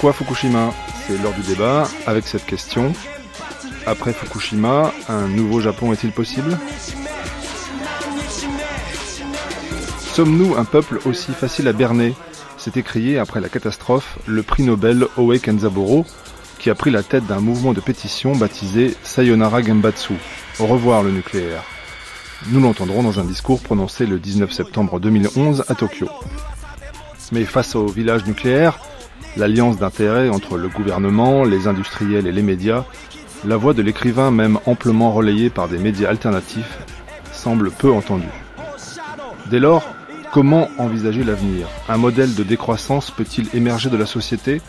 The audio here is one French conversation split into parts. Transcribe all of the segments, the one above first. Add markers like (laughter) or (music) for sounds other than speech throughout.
Pourquoi Fukushima? C'est l'heure du débat avec cette question. Après Fukushima, un nouveau Japon est-il possible? Sommes-nous un peuple aussi facile à berner? S'est écrié après la catastrophe le prix Nobel Oe Kenzaburo, qui a pris la tête d'un mouvement de pétition baptisé Sayonara Genbatsu. Au revoir le nucléaire. Nous l'entendrons dans un discours prononcé le 19 septembre 2011 à Tokyo. Mais face au village nucléaire, l'alliance d'intérêts entre le gouvernement, les industriels et les médias, la voix de l'écrivain, même amplement relayée par des médias alternatifs, semble peu entendue. Dès lors, Comment envisager l'avenir? Un modèle de décroissance peut-il émerger de la société?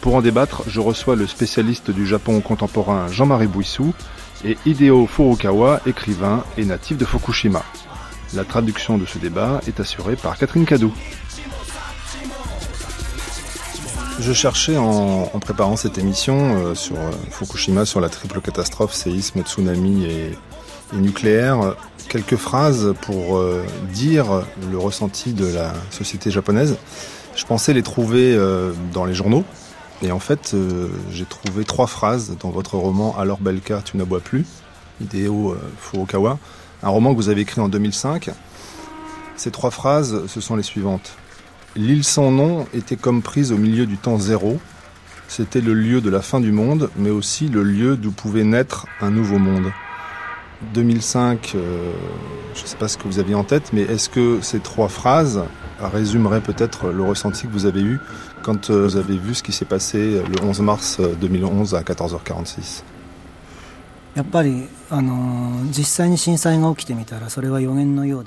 Pour en débattre, je reçois le spécialiste du Japon contemporain Jean-Marie Bouissou et Hideo Furukawa, écrivain et natif de Fukushima. La traduction de ce débat est assurée par Catherine Cadou. Je cherchais en, préparant cette émission euh, sur euh, Fukushima, sur la triple catastrophe, séisme, tsunami et, nucléaire, quelques phrases pour euh, dire le ressenti de la société japonaise. Je pensais les trouver dans les journaux. Et en fait, j'ai trouvé trois phrases dans votre roman Alors Belka, tu ne bois plus, Hideo Furukawa, un roman que vous avez écrit en 2005. Ces trois phrases, ce sont les suivantes. L'île sans nom était comme prise au milieu du temps zéro. C'était le lieu de la fin du monde, mais aussi le lieu d'où pouvait naître un nouveau monde. 2005, euh, je ne sais pas ce que vous aviez en tête, mais est-ce que ces trois phrases résumeraient peut-être le ressenti que vous avez eu quand euh, vous avez vu ce qui s'est passé le 11 mars 2011 à 14h46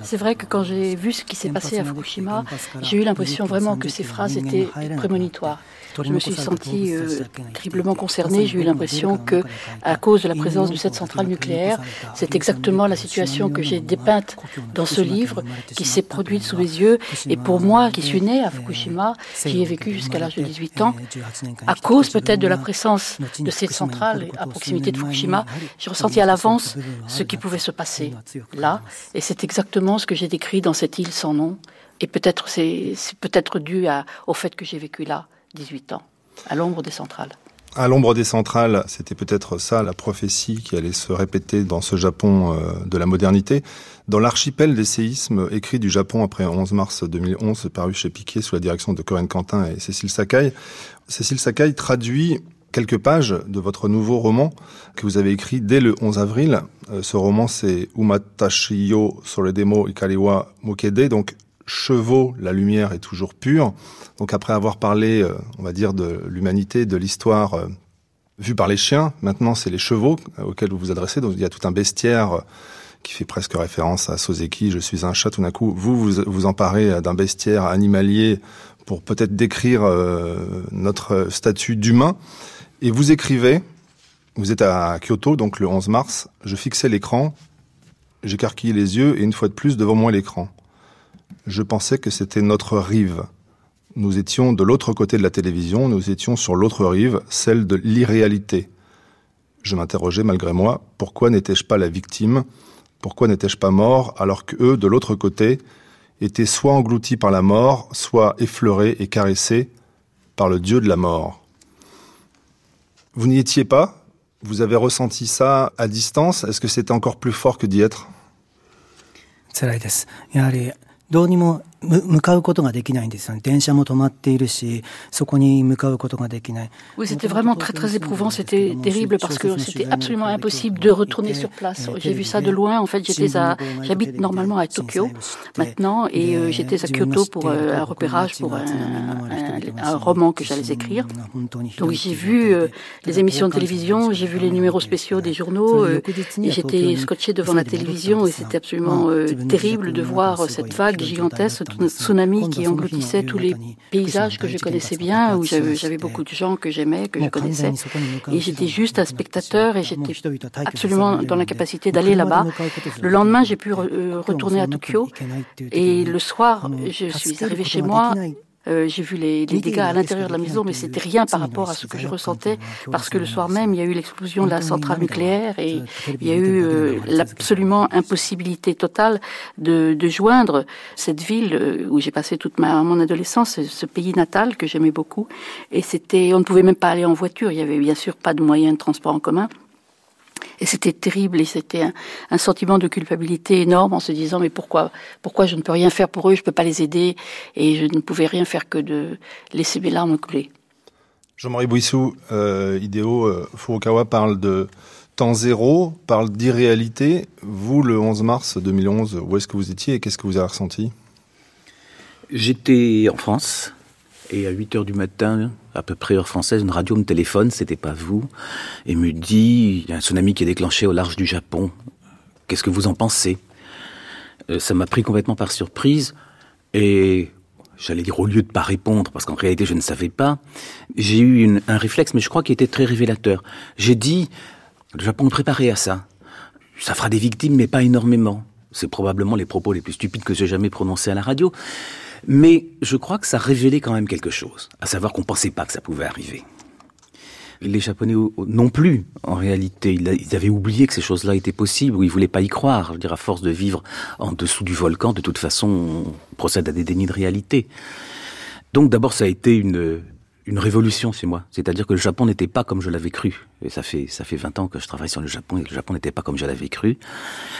c'est vrai que quand j'ai vu ce qui s'est passé à Fukushima, j'ai eu l'impression vraiment que ces phrases étaient prémonitoires. Je me suis sentie euh, terriblement concernée. J'ai eu l'impression que, à cause de la présence de cette centrale nucléaire, c'est exactement la situation que j'ai dépeinte dans ce livre qui s'est produite sous mes yeux. Et pour moi, qui suis née à Fukushima, j'y ai vécu jusqu'à l'âge de 18 ans, à cause peut-être de la présence de cette centrale à proximité de Fukushima, j'ai ressenti à ce qui pouvait se passer là. Et c'est exactement ce que j'ai décrit dans cette île sans nom. Et peut-être c'est peut-être dû au fait que j'ai vécu là 18 ans, à l'ombre des centrales. À l'ombre des centrales, c'était peut-être ça la prophétie qui allait se répéter dans ce Japon euh, de la modernité. Dans l'archipel des séismes écrit du Japon après 11 mars 2011, paru chez Piquet sous la direction de Corinne Quentin et Cécile Sakai, Cécile Sakai traduit quelques pages de votre nouveau roman que vous avez écrit dès le 11 avril. Euh, ce roman, c'est Umatashiyo Soredemo Ikariwa Mokede, donc chevaux, la lumière est toujours pure. Donc après avoir parlé, euh, on va dire, de l'humanité, de l'histoire euh, vue par les chiens, maintenant c'est les chevaux auxquels vous vous adressez. Donc il y a tout un bestiaire qui fait presque référence à Soseki, je suis un chat tout d'un coup. Vous, vous vous emparez d'un bestiaire animalier pour peut-être décrire notre statut d'humain. Et vous écrivez, vous êtes à Kyoto, donc le 11 mars, je fixais l'écran, j'écarquillais les yeux et une fois de plus devant moi l'écran. Je pensais que c'était notre rive. Nous étions de l'autre côté de la télévision, nous étions sur l'autre rive, celle de l'irréalité. Je m'interrogeais malgré moi, pourquoi n'étais-je pas la victime? Pourquoi n'étais-je pas mort alors que eux, de l'autre côté, étaient soit engloutis par la mort, soit effleurés et caressés par le dieu de la mort? Vous n'y étiez pas? Vous avez ressenti ça à distance? Est-ce que c'était encore plus fort que d'y être? 向かうことができないんですよね。電車も止まっているし、そこに向かうことができない。Oui, c'était vraiment très très éprouvant. C'était terrible parce que c'était absolument impossible de retourner sur place. J'ai vu ça de loin. En fait, j'étais à, j'habite normalement à Tokyo maintenant et euh, j'étais à Kyoto pour euh, un repérage pour un, un, un roman que j'allais écrire. Donc j'ai vu euh, les émissions de télévision, j'ai vu les numéros spéciaux des journaux et j'étais scotché devant la télévision et c'était absolument terrible de voir cette vague gigantesque tsunami qui engloutissait tous les paysages que je connaissais bien, où j'avais beaucoup de gens que j'aimais, que je connaissais. Et j'étais juste un spectateur et j'étais absolument dans l'incapacité d'aller là-bas. Le lendemain, j'ai pu euh, retourner à Tokyo et le soir, je suis arrivée chez moi Euh, j'ai vu les, les, dégâts à l'intérieur de la maison, mais c'était rien par rapport à ce que je ressentais, parce que le soir même, il y a eu l'explosion de la centrale nucléaire et il y a eu euh, l'absolument impossibilité totale de, de, joindre cette ville euh, où j'ai passé toute ma, mon adolescence, ce pays natal que j'aimais beaucoup. Et c'était, on ne pouvait même pas aller en voiture. Il y avait bien sûr pas de moyens de transport en commun. Et c'était terrible et c'était un, sentiment de culpabilité énorme en se disant mais pourquoi pourquoi je ne peux rien faire pour eux, je ne peux pas les aider et je ne pouvais rien faire que de laisser mes larmes couler. Jean-Marie Bouissou, euh, Idéo euh, Furukawa parle de temps zéro, parle d'irréalité. Vous, le 11 mars 2011, où est-ce que vous étiez et qu'est-ce que vous avez ressenti? J'étais en France et à 8 heures du matin, à peu près heure française, une radio me téléphone, c'était pas vous, et me dit, il y a un tsunami qui est déclenché au large du Japon. Qu'est-ce que vous en pensez? Euh, Ça m'a pris complètement par surprise, et j'allais dire au lieu de pas répondre, parce qu'en réalité je ne savais pas, j'ai eu un réflexe, mais je crois qu'il était très révélateur. J'ai dit, le Japon est préparé à ça. Ça fera des victimes, mais pas énormément. C'est probablement les propos les plus stupides que j'ai jamais prononcés à la radio. Mais je crois que ça révélait quand même quelque chose, à savoir qu'on ne pensait pas que ça pouvait arriver. Les Japonais non plus, en réalité. Ils avaient oublié que ces choses-là étaient possibles, ou ils voulaient pas y croire. Je veux dire, à force de vivre en dessous du volcan, de toute façon, on procède à des dénis de réalité. Donc d'abord, ça a été une, une révolution chez moi. C'est-à-dire que le Japon n'était pas comme je l'avais cru. Et ça fait, ça fait 20 ans que je travaille sur le Japon et le Japon n'était pas comme je l'avais cru.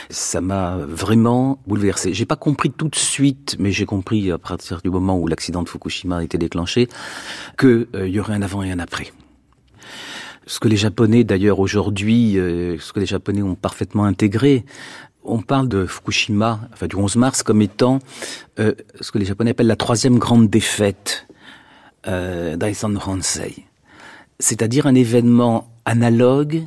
Ça m'a vraiment bouleversé. J'ai pas compris tout de suite, mais j'ai compris à partir du moment où l'accident de Fukushima a été déclenché, qu'il euh, y aurait un avant et un après. Ce que les Japonais, d'ailleurs, aujourd'hui, euh, ce que les Japonais ont parfaitement intégré, on parle de Fukushima, enfin du 11 mars, comme étant euh, ce que les Japonais appellent la troisième grande défaite euh, Daisan Hansei, c'est-à-dire un événement analogue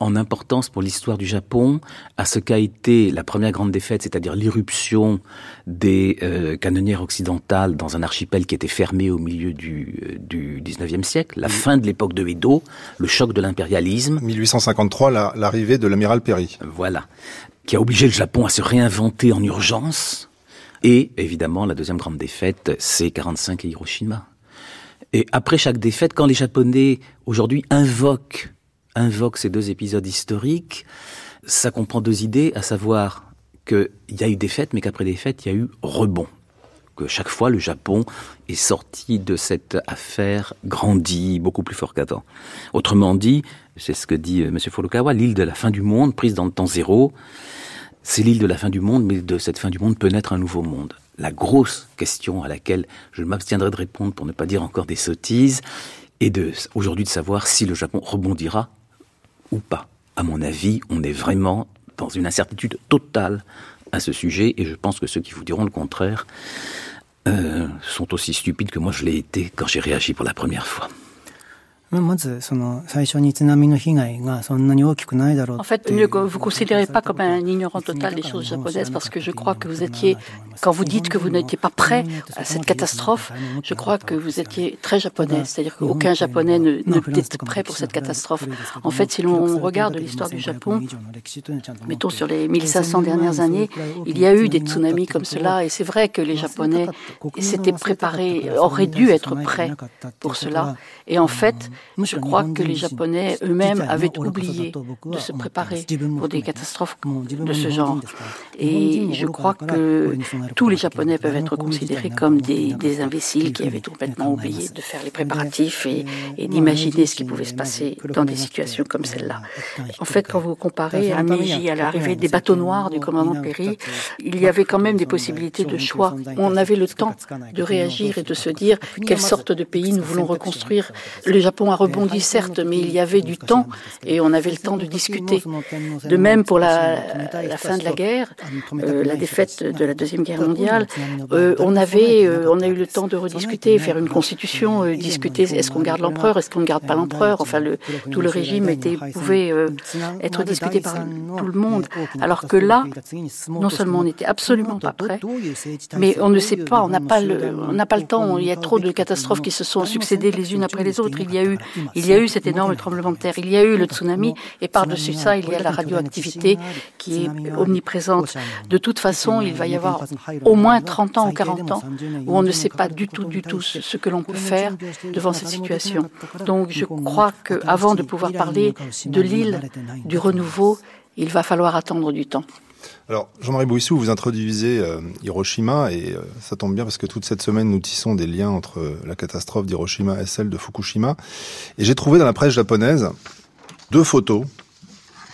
en importance pour l'histoire du Japon à ce qu'a été la première grande défaite, c'est-à-dire l'irruption des euh, canonnières occidentales dans un archipel qui était fermé au milieu du, euh, du 19e siècle, la fin de l'époque de Edo, le choc de l'impérialisme. 1853, l'arrivée de l'amiral Perry. Voilà, qui a obligé le Japon à se réinventer en urgence. Et évidemment, la deuxième grande défaite, c'est 45 et Hiroshima. Et après chaque défaite, quand les Japonais aujourd'hui invoquent, invoquent ces deux épisodes historiques, ça comprend deux idées, à savoir qu'il y a eu défaite, mais qu'après défaite, il y a eu rebond. Que chaque fois, le Japon est sorti de cette affaire grandi, beaucoup plus fort qu'avant. Autrement dit, c'est ce que dit euh, M. Furukawa, l'île de la fin du monde, prise dans le temps zéro, c'est l'île de la fin du monde, mais de cette fin du monde peut naître un nouveau monde la grosse question à laquelle je m'abstiendrai de répondre pour ne pas dire encore des sottises, est de, aujourd'hui de savoir si le Japon rebondira ou pas. À mon avis, on est vraiment dans une incertitude totale à ce sujet, et je pense que ceux qui vous diront le contraire euh, sont aussi stupides que moi je l'ai été quand j'ai réagi pour la première fois. En fait, ne vous considérez pas comme un ignorant total des choses japonaises parce que je crois que vous étiez, quand vous dites que vous n'étiez pas prêt à cette catastrophe, je crois que vous étiez très japonais. C'est-à-dire qu'aucun japonais ne, ne était prêt pour cette catastrophe. En fait, si l'on regarde l'histoire du Japon, mettons sur les 1500 dernières années, il y a eu des tsunamis comme cela et c'est vrai que les japonais s'étaient préparés, auraient dû être prêts pour cela. Et en fait, je crois que les Japonais eux-mêmes avaient oublié de se préparer pour des catastrophes de ce genre. Et je crois que tous les Japonais peuvent être considérés comme des, imbéciles qui avaient complètement oublié de faire les préparatifs et, d'imaginer ce qui pouvait se passer dans des situations comme celle-là. En fait, quand vous comparez à Meiji, à l'arrivée des bateaux noirs du commandant Perry, il y avait quand même des possibilités de choix. On avait le temps de réagir et de se dire quelle sorte de pays nous voulons reconstruire. Le Japon a rebondi certes, mais il y avait du temps et on avait le temps de discuter. De même pour la, fin de la guerre, euh, la défaite de la deuxième guerre mondiale, euh, on avait, euh, on a eu le temps de rediscuter, faire une constitution, discuter est-ce qu'on garde l'empereur, est-ce qu'on ne garde pas l'empereur? Enfin, tout le régime était, pouvait être discuté par tout le monde. Alors que là, non seulement on n'était absolument pas prêt, mais on ne sait pas, on n'a pas le, pas le temps. Il y a trop de catastrophes qui se sont succédées les unes après les autres. Il y a eu il y a eu cet énorme tremblement de terre, il y a eu le tsunami, et par-dessus ça, il y a la radioactivité qui est omniprésente. De toute façon, il va y avoir au moins 30 ans ou 40 ans où on ne sait pas du tout, du tout ce que l'on peut faire devant cette situation. Donc, je crois qu'avant de pouvoir parler de l'île du renouveau, il va falloir attendre du temps. Alors, Jean-Marie Bouissou, vous introduisez euh, Hiroshima et euh, ça tombe bien parce que toute cette semaine, nous tissons des liens entre euh, la catastrophe d'Hiroshima et celle de Fukushima. Et j'ai trouvé dans la presse japonaise deux photos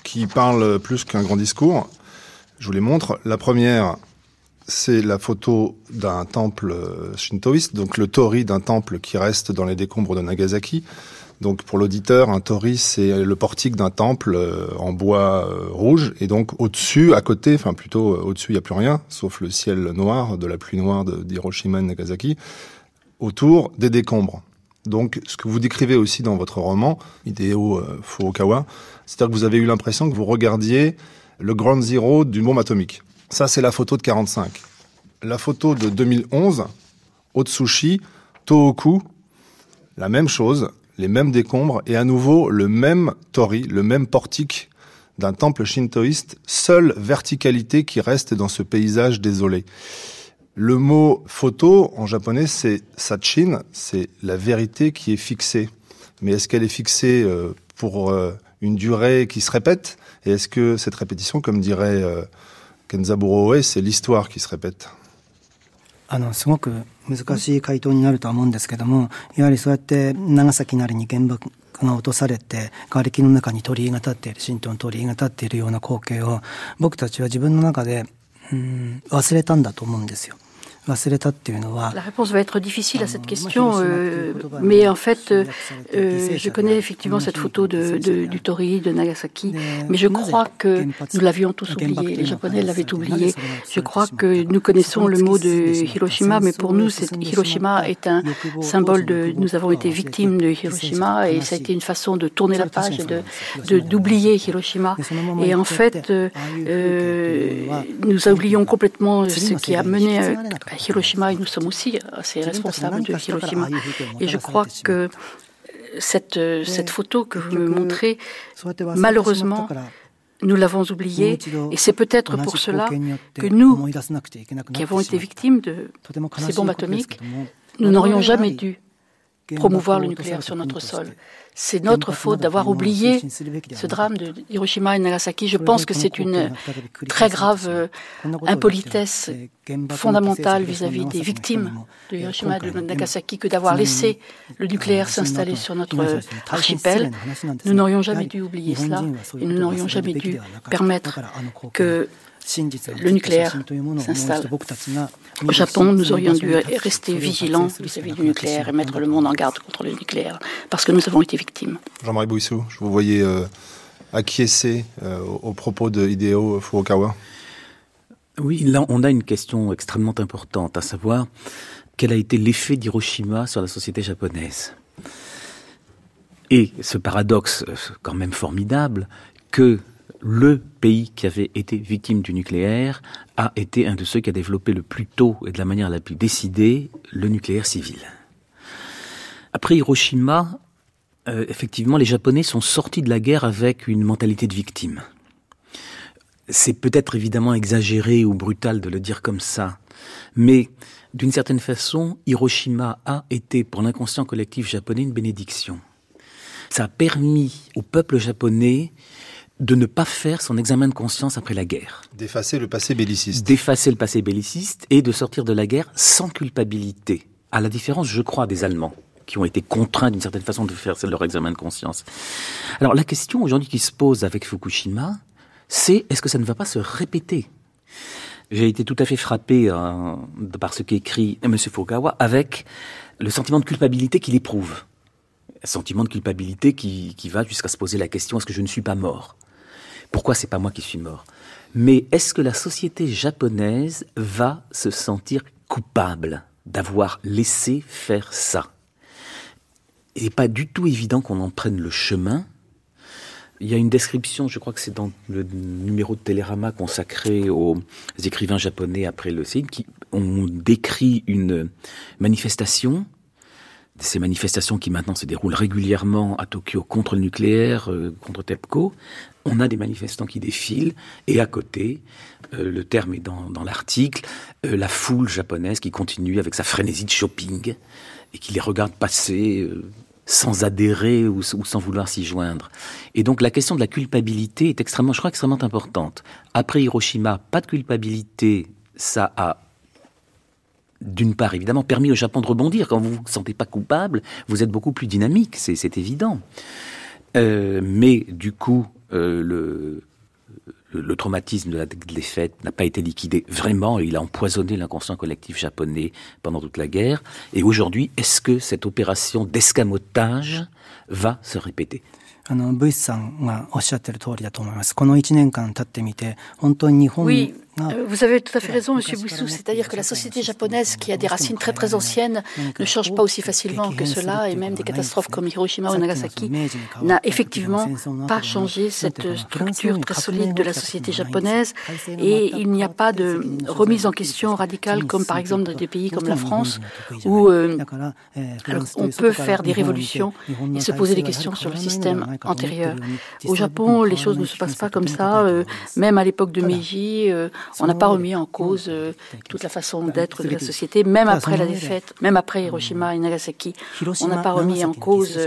qui parlent plus qu'un grand discours. Je vous les montre. La première, c'est la photo d'un temple shintoïste, donc le tori d'un temple qui reste dans les décombres de Nagasaki. Donc pour l'auditeur, un tori, c'est le portique d'un temple euh, en bois euh, rouge. Et donc au-dessus, à côté, enfin plutôt euh, au-dessus, il n'y a plus rien, sauf le ciel noir de la pluie noire d'Hiroshima et Nagasaki. Autour, des décombres. Donc ce que vous décrivez aussi dans votre roman, Hideo Furukawa, c'est-à-dire que vous avez eu l'impression que vous regardiez le Grand Zero du bombe atomique. Ça, c'est la photo de 45. La photo de 2011, Otsushi, Tohoku, la même chose, les mêmes décombres et à nouveau le même tori, le même portique d'un temple shintoïste, seule verticalité qui reste dans ce paysage désolé. Le mot photo en japonais c'est sachin, c'est la vérité qui est fixée. Mais est-ce qu'elle est fixée euh, pour euh, une durée qui se répète? Et est-ce que cette répétition, comme dirait euh, Kenzaburo Oe, c'est l'histoire qui se répète? あのすごく難しい回答になるとは思うんですけどもやはりそうやって長崎なりに原爆が落とされて瓦礫の中に鳥居が立っている神道の鳥居が立っているような光景を僕たちは自分の中でうん忘れたんだと思うんですよ。La réponse va être difficile à cette question, euh, mais en fait, euh, je connais effectivement cette photo de, du Tori, de Nagasaki, mais je crois que nous l'avions tous oublié, les Japonais l'avaient oublié. Je crois que nous connaissons le mot de Hiroshima, mais pour nous, Hiroshima est un symbole de... Nous avons été victimes de Hiroshima et ça a été une façon de tourner la page et de d'oublier Hiroshima. Et en fait, euh, nous oublions complètement ce qui a mené Hiroshima et nous sommes aussi assez responsables de Hiroshima. Et je crois que cette, cette photo que vous me montrez, malheureusement, nous l'avons oubliée. Et c'est peut-être pour cela que nous, qui avons été victimes de ces bombes atomiques, nous n'aurions jamais dû promouvoir le nucléaire sur notre sol. C'est notre faute d'avoir oublié ce drame de Hiroshima et Nagasaki. Je pense que c'est une très grave euh, impolitesse fondamentale vis-à- -vis des victimes de Hiroshima et de Nagasaki que d'avoir laissé le nucléaire s'installer sur notre archipel. Nous n'aurions jamais dû oublier cela et nous n'aurions jamais dû permettre que le nucléaire s'installe. Au Japon, nous aurions dû rester vigilants vis-à-vis du nucléaire et mettre le monde en garde contre le nucléaire, parce que nous avons été victimes. Jean-Marie Bouissou, je vous voyais euh, acquiescer euh, aux propos de Hideo Furukawa. Oui, là, on a une question extrêmement importante, à savoir quel a été l'effet d'Hiroshima sur la société japonaise? Et ce paradoxe euh, quand même formidable que le pays qui avait été victime du nucléaire a été un de ceux qui a développé le plus tôt et de la manière la plus décidée le nucléaire civil. Après Hiroshima, euh, effectivement, les Japonais sont sortis de la guerre avec une mentalité de victime. C'est peut-être évidemment exagéré ou brutal de le dire comme ça, mais d'une certaine façon, Hiroshima a été pour l'inconscient collectif japonais une bénédiction. Ça a permis au peuple japonais de ne pas faire son examen de conscience après la guerre. D'effacer le passé belliciste. D'effacer le passé belliciste et de sortir de la guerre sans culpabilité. À la différence, je crois, des Allemands qui ont été contraints d'une certaine façon de faire leur examen de conscience. Alors la question aujourd'hui qui se pose avec Fukushima, c'est est-ce que ça ne va pas se répéter? J'ai été tout à fait frappé euh, par ce qu'écrit M. Fukugawa avec le sentiment de culpabilité qu'il éprouve. Un sentiment de culpabilité qui, qui va jusqu'à se poser la question est-ce que je ne suis pas mort? Pourquoi c'est pas moi qui suis mort? Mais est-ce que la société japonaise va se sentir coupable d'avoir laissé faire ça? Il n'est pas du tout évident qu'on en prenne le chemin. Il y a une description, je crois que c'est dans le numéro de Télérama consacré aux écrivains japonais après le séisme, qui ont décrit une manifestation ces manifestations qui maintenant se déroulent régulièrement à Tokyo contre le nucléaire, euh, contre TEPCO, on a des manifestants qui défilent et à côté, euh, le terme est dans, l'article, euh, la foule japonaise qui continue avec sa frénésie de shopping et qui les regarde passer sans adhérer ou, ou sans vouloir s'y joindre. Et donc la question de la culpabilité est extrêmement, je crois, extrêmement importante. Après Hiroshima, pas de culpabilité, ça a d'une part, évidemment, permis au Japon de rebondir. Quand vous ne vous sentez pas coupable, vous êtes beaucoup plus dynamique, c'est évident. Euh, mais du coup, euh, le, le, traumatisme de la défaite n'a pas été liquidé vraiment, il a empoisonné l'inconscient collectif japonais pendant toute la guerre. Et aujourd'hui, est-ce que cette opération d'escamotage va se répéter あの、ブイスさんがおっしゃってる通りだと思います。この1年間経ってみて、本当に日本 Euh, vous avez tout à fait raison, Monsieur Bouissou. C'est-à-dire que la société japonaise, qui a des racines très très anciennes, ne change pas aussi facilement que cela, et même des catastrophes comme Hiroshima ou Nagasaki n'a effectivement pas changé cette structure très solide de la société japonaise. Et il n'y a pas de remise en question radicale, comme par exemple dans des pays comme la France, où euh, on peut faire des révolutions et se poser des questions sur le système antérieur. Au Japon, les choses ne se passent pas comme ça. Euh, même à l'époque de Meiji, on n'a pas remis en cause euh, toute la façon d'être de la société, même après la défaite, même après Hiroshima et Nagasaki. On n'a pas remis en cause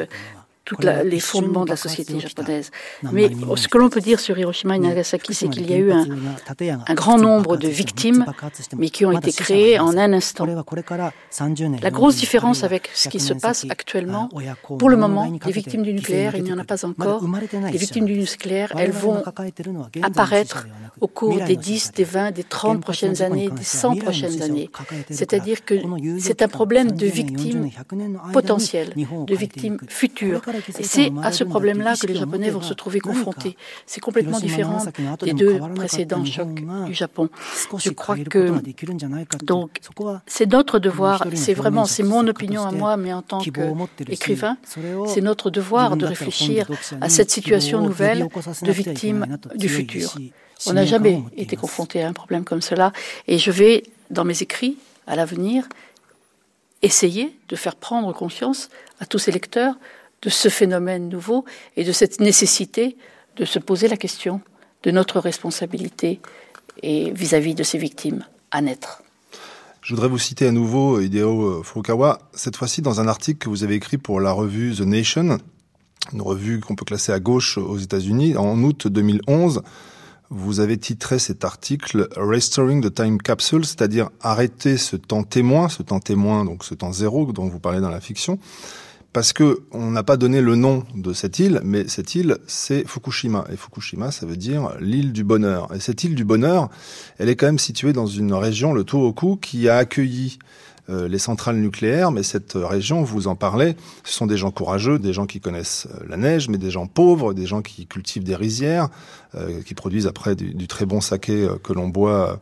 tous les fondements de la société japonaise. Mais ce que l'on peut dire sur Hiroshima et Nagasaki, c'est qu'il y a eu un, un, grand nombre de victimes, mais qui ont été créées en un instant. La grosse différence avec ce qui se passe actuellement, pour le moment, les victimes du nucléaire, il n'y en a pas encore. Les victimes du nucléaire, elles vont apparaître au cours des 10, des 20, des 30 prochaines années, des 100 prochaines années. C'est-à-dire que c'est un problème de victimes potentielles, de victimes futures. C'est à ce problème-là que les Japonais vont se trouver confrontés. C'est complètement différent des deux précédents chocs du Japon. Je crois que donc c'est notre devoir. C'est vraiment c'est mon opinion à moi, mais en tant qu'écrivain, c'est notre devoir de réfléchir à cette situation nouvelle de victimes du futur. On n'a jamais été confronté à un problème comme cela, et je vais dans mes écrits à l'avenir essayer de faire prendre conscience à tous ces lecteurs de ce phénomène nouveau et de cette nécessité de se poser la question de notre responsabilité et vis-à-vis de ces victimes à naître. Je voudrais vous citer à nouveau Hideo Furukawa, cette fois-ci dans un article que vous avez écrit pour la revue The Nation, une revue qu'on peut classer à gauche aux États-Unis, en août 2011. Vous avez titré cet article Restoring the Time Capsule, c'est-à-dire arrêter ce temps témoin, ce temps témoin, donc ce temps zéro dont vous parlez dans la fiction, parce que on n'a pas donné le nom de cette île, mais cette île, c'est Fukushima. Et Fukushima, ça veut dire l'île du bonheur. Et cette île du bonheur, elle est quand même située dans une région, le Tohoku, qui a accueilli euh, les centrales nucléaires, mais cette région, vous en parlez, ce sont des gens courageux, des gens qui connaissent euh, la neige, mais des gens pauvres, des gens qui cultivent des rizières, euh, qui produisent après du, du très bon saké que l'on boit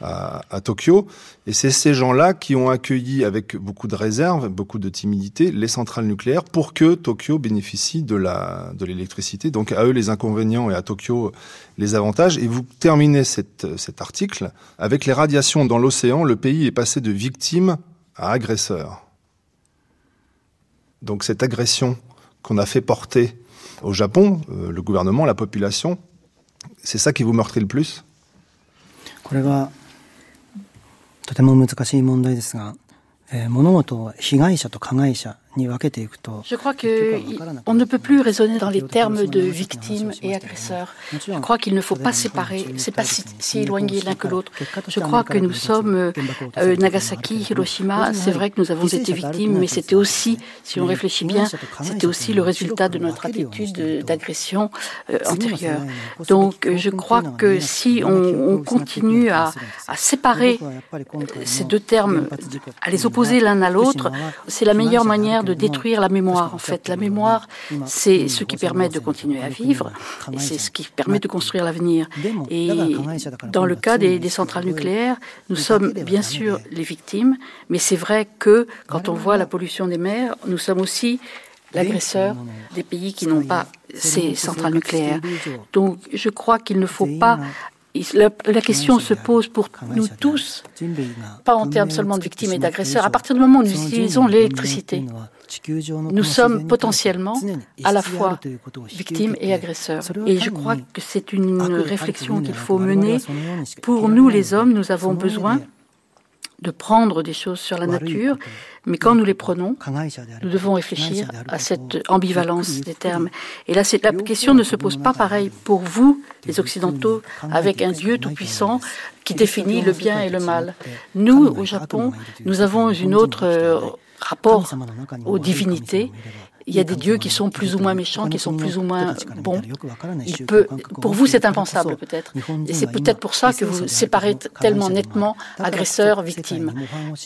à, Tokyo. Et c'est ces gens-là qui ont accueilli avec beaucoup de réserve, beaucoup de timidité, les centrales nucléaires pour que Tokyo bénéficie de la de l'électricité. Donc à eux les inconvénients et à Tokyo les avantages. Et vous terminez cet article avec les radiations dans l'océan. Le pays est passé de victime à agresseur. Donc cette agression qu'on a fait porter au Japon, euh, le gouvernement, la population, c'est ça qui vous meurtrit le plus? とても難しい問題ですが、えー、物事を被害者と加害者 Je crois qu'on ne peut plus raisonner dans les termes de victimes et agresseurs. Je crois qu'il ne faut pas séparer, c'est pas si, si éloigné l'un que l'autre. Je crois que nous sommes euh, Nagasaki, Hiroshima. C'est vrai que nous avons été victimes, mais c'était aussi, si on réfléchit bien, c'était aussi le résultat de notre attitude d'agression euh, antérieure. Donc, je crois que si on, continue à, à séparer ces deux termes, à les opposer l'un à l'autre, c'est la meilleure manière de détruire la mémoire. En fait, la mémoire, c'est ce qui permet de continuer à vivre. et c'est ce qui permet de construire l'avenir. Et dans le cas des, des, centrales nucléaires, nous sommes bien sûr les victimes, mais c'est vrai que quand on voit la pollution des mers, nous sommes aussi l'agresseur des pays qui n'ont pas ces centrales nucléaires. Donc je crois qu'il ne faut pas La, la, question se pose pour nous tous, pas en termes seulement de victimes et d'agresseurs. À partir du moment où nous utilisons l'électricité, nous sommes potentiellement à la fois victimes et agresseurs. Et je crois que c'est une réflexion qu'il faut mener. Pour nous, les hommes, nous avons besoin de prendre des choses sur la nature, mais quand nous les prenons, nous devons réfléchir à cette ambivalence des termes. Et là, la question ne se pose pas pareil pour vous, les Occidentaux, avec un Dieu tout-puissant qui définit le bien et le mal. Nous, au Japon, nous avons une autre euh, rapport aux divinités il y a des dieux qui sont plus ou moins méchants, qui sont plus ou moins bons. Il peut, pour vous, c'est impensable peut-être. Et c'est peut-être pour ça que vous séparez tellement nettement agresseurs, victimes.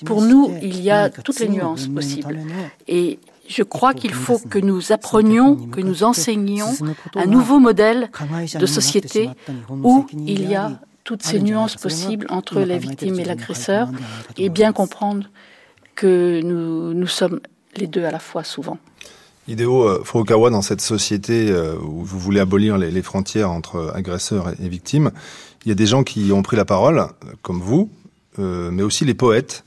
Pour nous, il y a toutes les nuances possibles. Et je crois qu'il faut que nous apprenions, que nous enseignions un nouveau modèle de société où il y a toutes ces nuances possibles entre les victimes et l'agresseur. et bien comprendre que nous, nous sommes les deux à la fois souvent. Hideo euh, Furukawa, dans cette société euh, où vous voulez abolir les, frontières entre agresseurs et, victimes, il y a des gens qui ont pris la parole, comme vous, euh, mais aussi les poètes.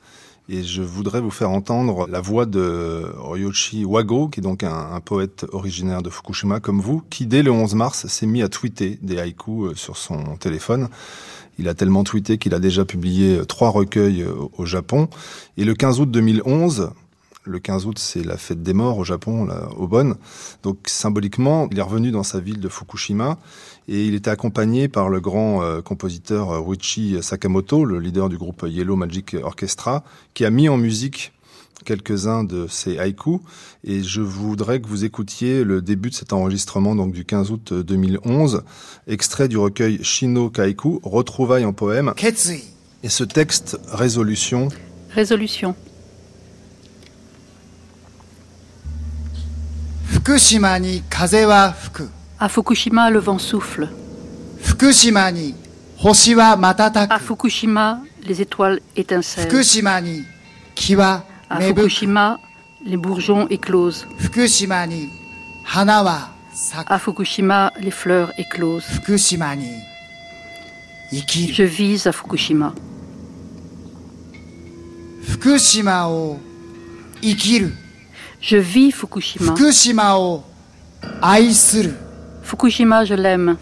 Et je voudrais vous faire entendre la voix de Ryoshi Wago, qui est donc un, poète originaire de Fukushima comme vous, qui dès le 11 mars s'est mis à tweeter des haïkus sur son téléphone. Il a tellement tweeté qu'il a déjà publié trois recueils au Japon. Et le 15 août 2011, le 15 août, c'est la fête des morts au Japon, là, au Bonn. Donc symboliquement, il est revenu dans sa ville de Fukushima et il était accompagné par le grand euh, compositeur euh, Ruichi Sakamoto, le leader du groupe Yellow Magic Orchestra, qui a mis en musique quelques-uns de ces haïkus et je voudrais que vous écoutiez le début de cet enregistrement donc du 15 août 2011, extrait du recueil Shino Kaiku, retrouvailles en poème. Et ce texte, résolution. Résolution. À Fukushima, le vent souffle. À Fukushima, les étoiles étincellent. À Fukushima, les bourgeons éclosent. À Fukushima, les fleurs éclosent. Je vise à Fukushima. Fukushima je vis Fukushima. Fukushima je l'aime.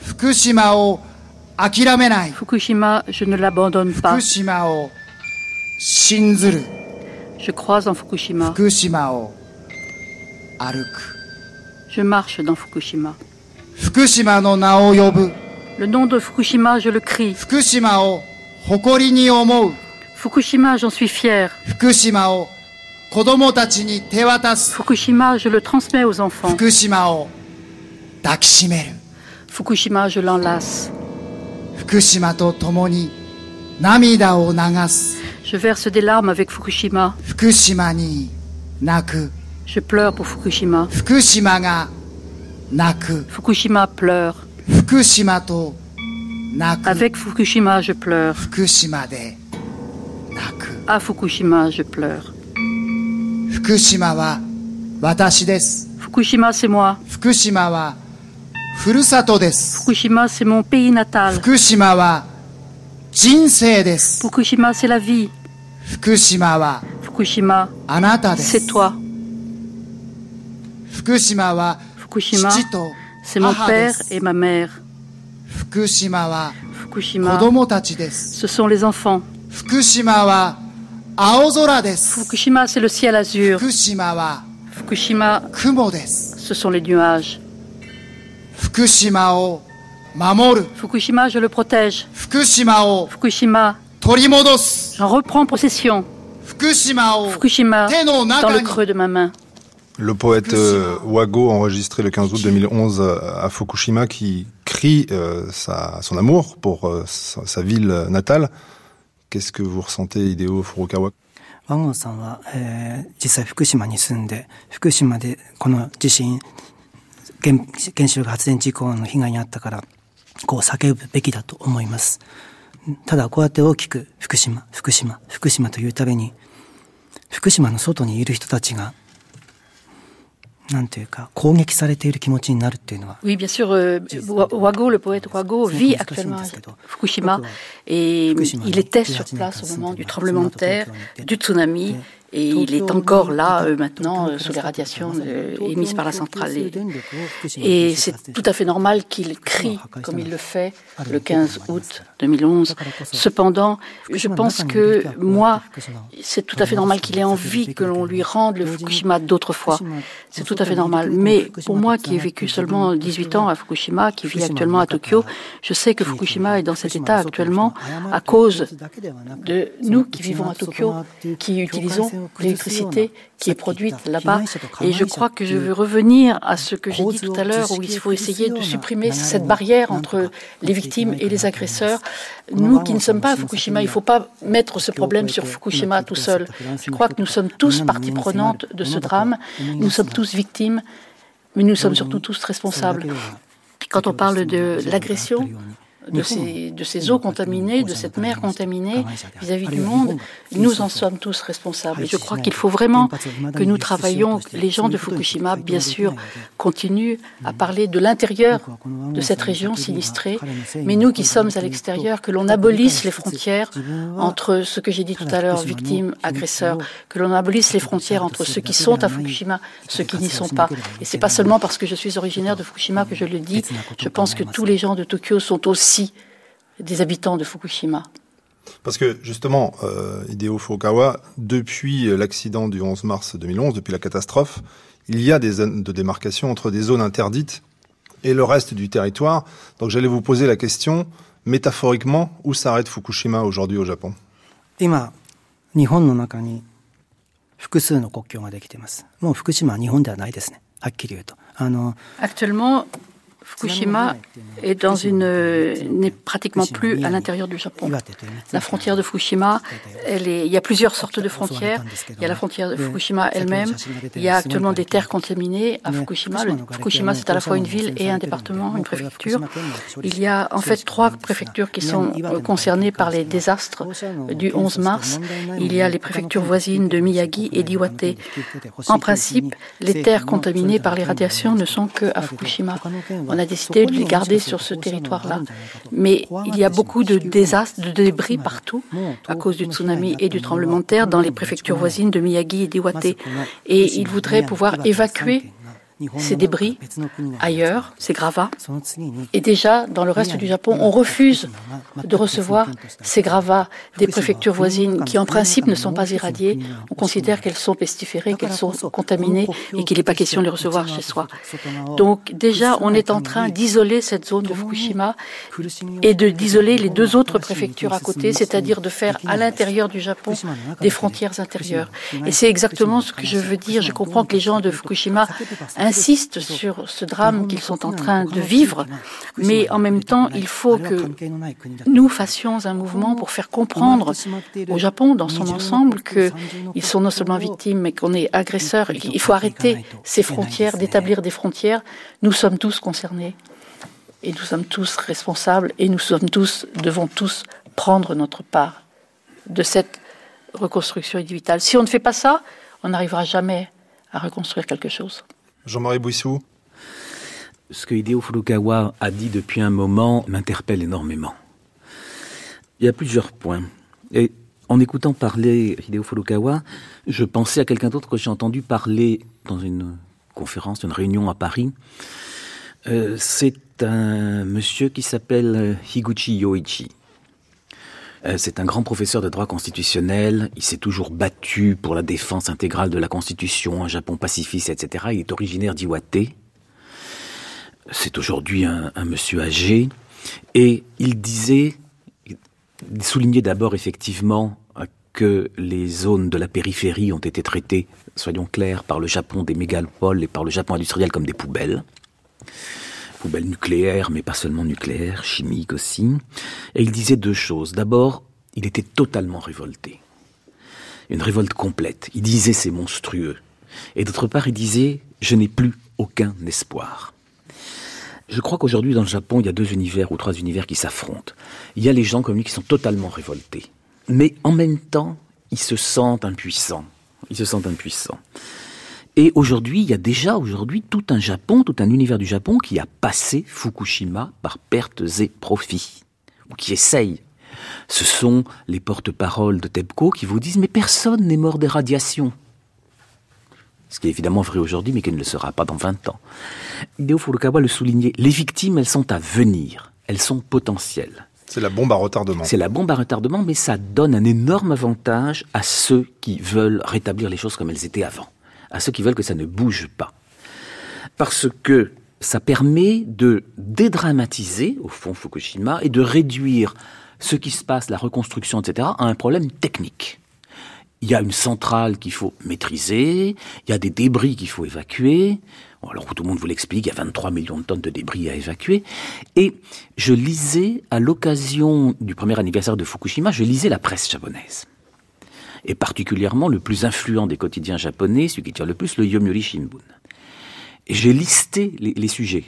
Fukushima, je ne l'abandonne pas. O. Je crois en Fukushima. Fukushima o aruku. Je marche dans Fukushima. Fukushima no na o yobu. Le nom de Fukushima, je le crie. Fukushima o hokori ni omou. Fukushima, j'en suis fier. Fukushima o Fukushima, je le transmets aux enfants. Fukushima Fukushima, je l'enlace. Fukushima Je verse des larmes avec Fukushima. Fukushima ni naku. Je pleure pour Fukushima. Fukushima ga naku. Fukushima pleure. Fukushima to naku. Avec Fukushima, je pleure. Fukushima de naku. À Fukushima, je pleure. Fukushima wa watashi desu. Fukushima, c'est moi. Fukushima wa furusato desu. Fukushima, c'est mon pays natal. Fukushima wa jinsei desu. Fukushima, c'est la vie. Fukushima wa Fukushima, anata desu. c'est toi. Fukushima wa Fukushima, kichi to c'est mon haha père desu. et ma mère. Fukushima wa Fukushima, kodomo tachi desu. ce sont les enfants. Fukushima wa aozora desu. Fukushima, c'est le ciel azur. Fukushima wa Fukushima, kumo desu. ce sont les nuages. Fukushima o mamoru. Fukushima, je le protège. Fukushima o Fukushima, torimodosu. j'en reprends possession. Fukushima o Fukushima, te no dans naka le ni creux de ma main. Le poète euh, Wago, enregistré le 15 août 2011 à Fukushima, qui crie euh, sa, son amour pour euh, sa, sa ville natale. Qu'est-ce que vous ressentez, Hideo Furukawa ワゴンさんは、えー実際福島に住んで、福島でこの地震、原原子力発電事故の被害に遭ったから、 こう叫ぶべきだと思います。ただこうやって大きく福島、福島、福島というたびに、福島の外にいる人たちが、Oui, bien sûr, euh, Wago, le poète Wago, vit actuellement à Fukushima et il était sur place au moment du tremblement de terre, du tsunami et il est encore là euh, maintenant euh, sous les radiations euh, émises par la centrale. Et, c'est tout à fait normal qu'il crie comme il le fait le 15 août 2011. Cependant, je pense que moi, c'est tout à fait normal qu'il ait envie que l'on lui rende le Fukushima d'autrefois. C'est tout à fait normal. Mais pour moi, qui ai vécu seulement 18 ans à Fukushima, qui vit actuellement à Tokyo, je sais que Fukushima est dans cet état actuellement à cause de nous qui vivons à Tokyo, qui utilisons l'électricité qui est produite là-bas. Et je crois que je veux revenir à ce que j'ai dit tout à l'heure, où il faut essayer de supprimer cette barrière entre les victimes et les agresseurs. Nous qui ne sommes pas à Fukushima, il ne faut pas mettre ce problème sur Fukushima tout seul. Je crois que nous sommes tous partie prenante de ce drame. Nous sommes tous victimes, mais nous sommes surtout tous responsables. Quand on parle de l'agression, de ces, de ces eaux contaminées, de cette mer contaminée vis-à-vis du monde, nous en sommes tous responsables. Et je crois qu'il faut vraiment que nous travaillions. Les gens de Fukushima, bien sûr, continuent à parler de l'intérieur de cette région sinistrée, mais nous qui sommes à l'extérieur, que l'on abolisse les frontières entre ce que j'ai dit tout à l'heure, victimes, agresseurs, que l'on abolisse les frontières entre ceux qui sont à Fukushima, ceux qui n'y sont pas. Et c'est pas seulement parce que je suis originaire de Fukushima que je le dis. Je pense que tous les gens de Tokyo sont aussi des habitants de Fukushima. Parce que justement, euh, Hideo Furukawa, depuis l'accident du 11 mars 2011, depuis la catastrophe, il y a des zones de démarcation entre des zones interdites et le reste du territoire. Donc j'allais vous poser la question, métaphoriquement, où s'arrête Fukushima aujourd'hui au Japon? Actuellement, Fukushima est dans une n'est pratiquement plus à l'intérieur du Japon. La frontière de Fukushima, elle est, il y a plusieurs sortes de frontières. Il y a la frontière de Fukushima elle-même. Il y a actuellement des terres contaminées à Fukushima. Fukushima, c'est à la fois une ville et un département, une préfecture. Il y a en fait trois préfectures qui sont concernées par les désastres du 11 mars. Il y a les préfectures voisines de Miyagi et d'Iwate. En principe, les terres contaminées par les radiations ne sont que à Fukushima on a décidé de les garder sur ce territoire-là. Mais il y a beaucoup de désastres, de débris partout à cause du tsunami et du tremblement de terre dans les préfectures voisines de Miyagi et d'Iwate. Et ils voudraient pouvoir évacuer ces débris ailleurs, ces gravats. Et déjà, dans le reste du Japon, on refuse de recevoir ces gravats des préfectures voisines qui, en principe, ne sont pas irradiées. On considère qu'elles sont pestiférées, qu'elles sont contaminées et qu'il n'est pas question de les recevoir chez soi. Donc, déjà, on est en train d'isoler cette zone de Fukushima et d'isoler les deux autres préfectures à côté, c'est-à-dire de faire à l'intérieur du Japon des frontières intérieures. Et c'est exactement ce que je veux dire. Je comprends que les gens de Fukushima insistent sur ce drame qu'ils sont en train de vivre, mais en même temps, il faut que nous fassions un mouvement pour faire comprendre au Japon dans son ensemble qu'ils sont non seulement victimes, mais qu'on est agresseurs. Il faut arrêter ces frontières, d'établir des frontières. Nous sommes tous concernés et nous sommes tous responsables et nous sommes tous, devons tous prendre notre part de cette reconstruction individuelle. Si on ne fait pas ça, on n'arrivera jamais à reconstruire quelque chose. Jean-Marie Bouissou Ce que Hideo Furukawa a dit depuis un moment m'interpelle énormément. Il y a plusieurs points. Et en écoutant parler Hideo Furukawa, je pensais à quelqu'un d'autre que j'ai entendu parler dans une conférence, une réunion à Paris. Euh, c'est un monsieur qui s'appelle Higuchi Yoichi. Euh, c'est un grand professeur de droit constitutionnel. Il s'est toujours battu pour la défense intégrale de la Constitution, un Japon pacifiste, etc. Il est originaire d'Iwate. C'est aujourd'hui un, monsieur âgé. Et il disait, il soulignait d'abord effectivement que les zones de la périphérie ont été traitées, soyons clairs, par le Japon des mégalopoles et par le Japon industriel comme des poubelles poubelle nucléaire, mais pas seulement nucléaire, chimique aussi. Et il disait deux choses. D'abord, il était totalement révolté. Une révolte complète. Il disait c'est monstrueux. Et d'autre part, il disait je n'ai plus aucun espoir. Je crois qu'aujourd'hui, dans le Japon, il y a deux univers ou trois univers qui s'affrontent. Il y a les gens comme lui qui sont totalement révoltés. Mais en même temps, ils se sentent impuissants. Ils se sentent impuissants. Et aujourd'hui, il y a déjà aujourd'hui tout un Japon, tout un univers du Japon qui a passé Fukushima par pertes et profits, ou qui essaye. Ce sont les porte-paroles de TEPCO qui vous disent mais personne n'est mort des radiations. Ce qui est évidemment vrai aujourd'hui, mais qui ne le sera pas dans 20 ans. Hideo Furukawa le soulignait, les victimes, elles sont à venir, elles sont potentielles. C'est la bombe à retardement. C'est la bombe à retardement, mais ça donne un énorme avantage à ceux qui veulent rétablir les choses comme elles étaient avant à ceux qui veulent que ça ne bouge pas. Parce que ça permet de dédramatiser, au fond, Fukushima, et de réduire ce qui se passe, la reconstruction, etc., à un problème technique. Il y a une centrale qu'il faut maîtriser, il y a des débris qu'il faut évacuer. Alors tout le monde vous l'explique, il y a 23 millions de tonnes de débris à évacuer. Et je lisais, à l'occasion du premier anniversaire de Fukushima, je lisais la presse japonaise et particulièrement le plus influent des quotidiens japonais, celui qui tire le plus, le Yomiuri Shimbun. J'ai listé les, sujets.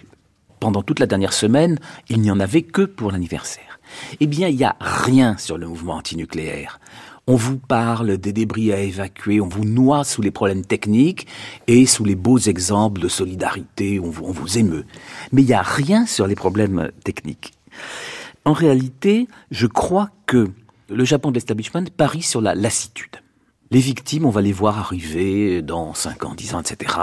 Pendant toute la dernière semaine, il n'y en avait que pour l'anniversaire. Eh bien, il n'y a rien sur le mouvement antinucléaire. On vous parle des débris à évacuer, on vous noie sous les problèmes techniques et sous les beaux exemples de solidarité, on vous, on vous émeut. Mais il n'y a rien sur les problèmes techniques. En réalité, je crois que le Japon de l'establishment parie sur la lassitude. Les victimes, on va les voir arriver dans 5 ans, 10 ans, etc.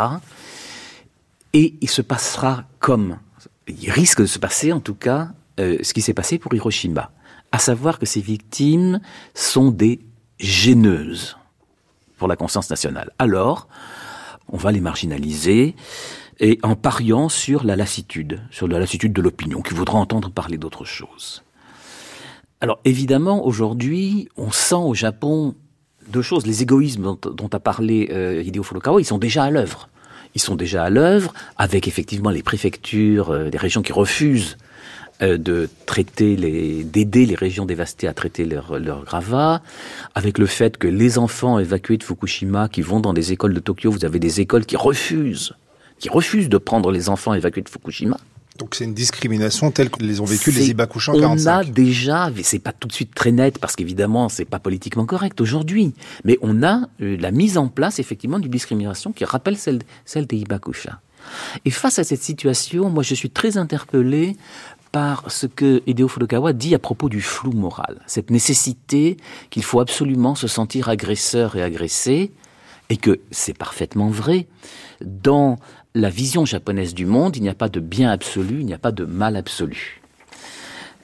Et il se passera comme, il risque de se passer en tout cas, euh, ce qui s'est passé pour Hiroshima. À savoir que ces victimes sont des gêneuses pour la conscience nationale. Alors, on va les marginaliser et en pariant sur la lassitude, sur la lassitude de l'opinion, qui voudra entendre parler d'autre chose. Alors évidemment, aujourd'hui, on sent au Japon deux choses. Les égoïsmes dont, a parlé euh, Hideo Furukawa, ils sont déjà à l'œuvre. Ils sont déjà à l'œuvre avec effectivement les préfectures, euh, des régions qui refusent euh, de traiter les, d'aider les régions dévastées à traiter leurs leur gravats, avec le fait que les enfants évacués de Fukushima qui vont dans des écoles de Tokyo, vous avez des écoles qui refusent, qui refusent de prendre les enfants évacués de Fukushima. Donc c'est une discrimination telle que les ont vécu les Ibakushi en 45. On a déjà, c'est pas tout de suite très net parce qu'évidemment c'est pas politiquement correct aujourd'hui, mais on a euh, la mise en place effectivement d'une discrimination qui rappelle celle, celle des Ibakusha. Et face à cette situation, moi je suis très interpellé par ce que Hideo Furukawa dit à propos du flou moral, cette nécessité qu'il faut absolument se sentir agresseur et agressé, et que c'est parfaitement vrai, dans la vision japonaise du monde, il n'y a pas de bien absolu, il n'y a pas de mal absolu.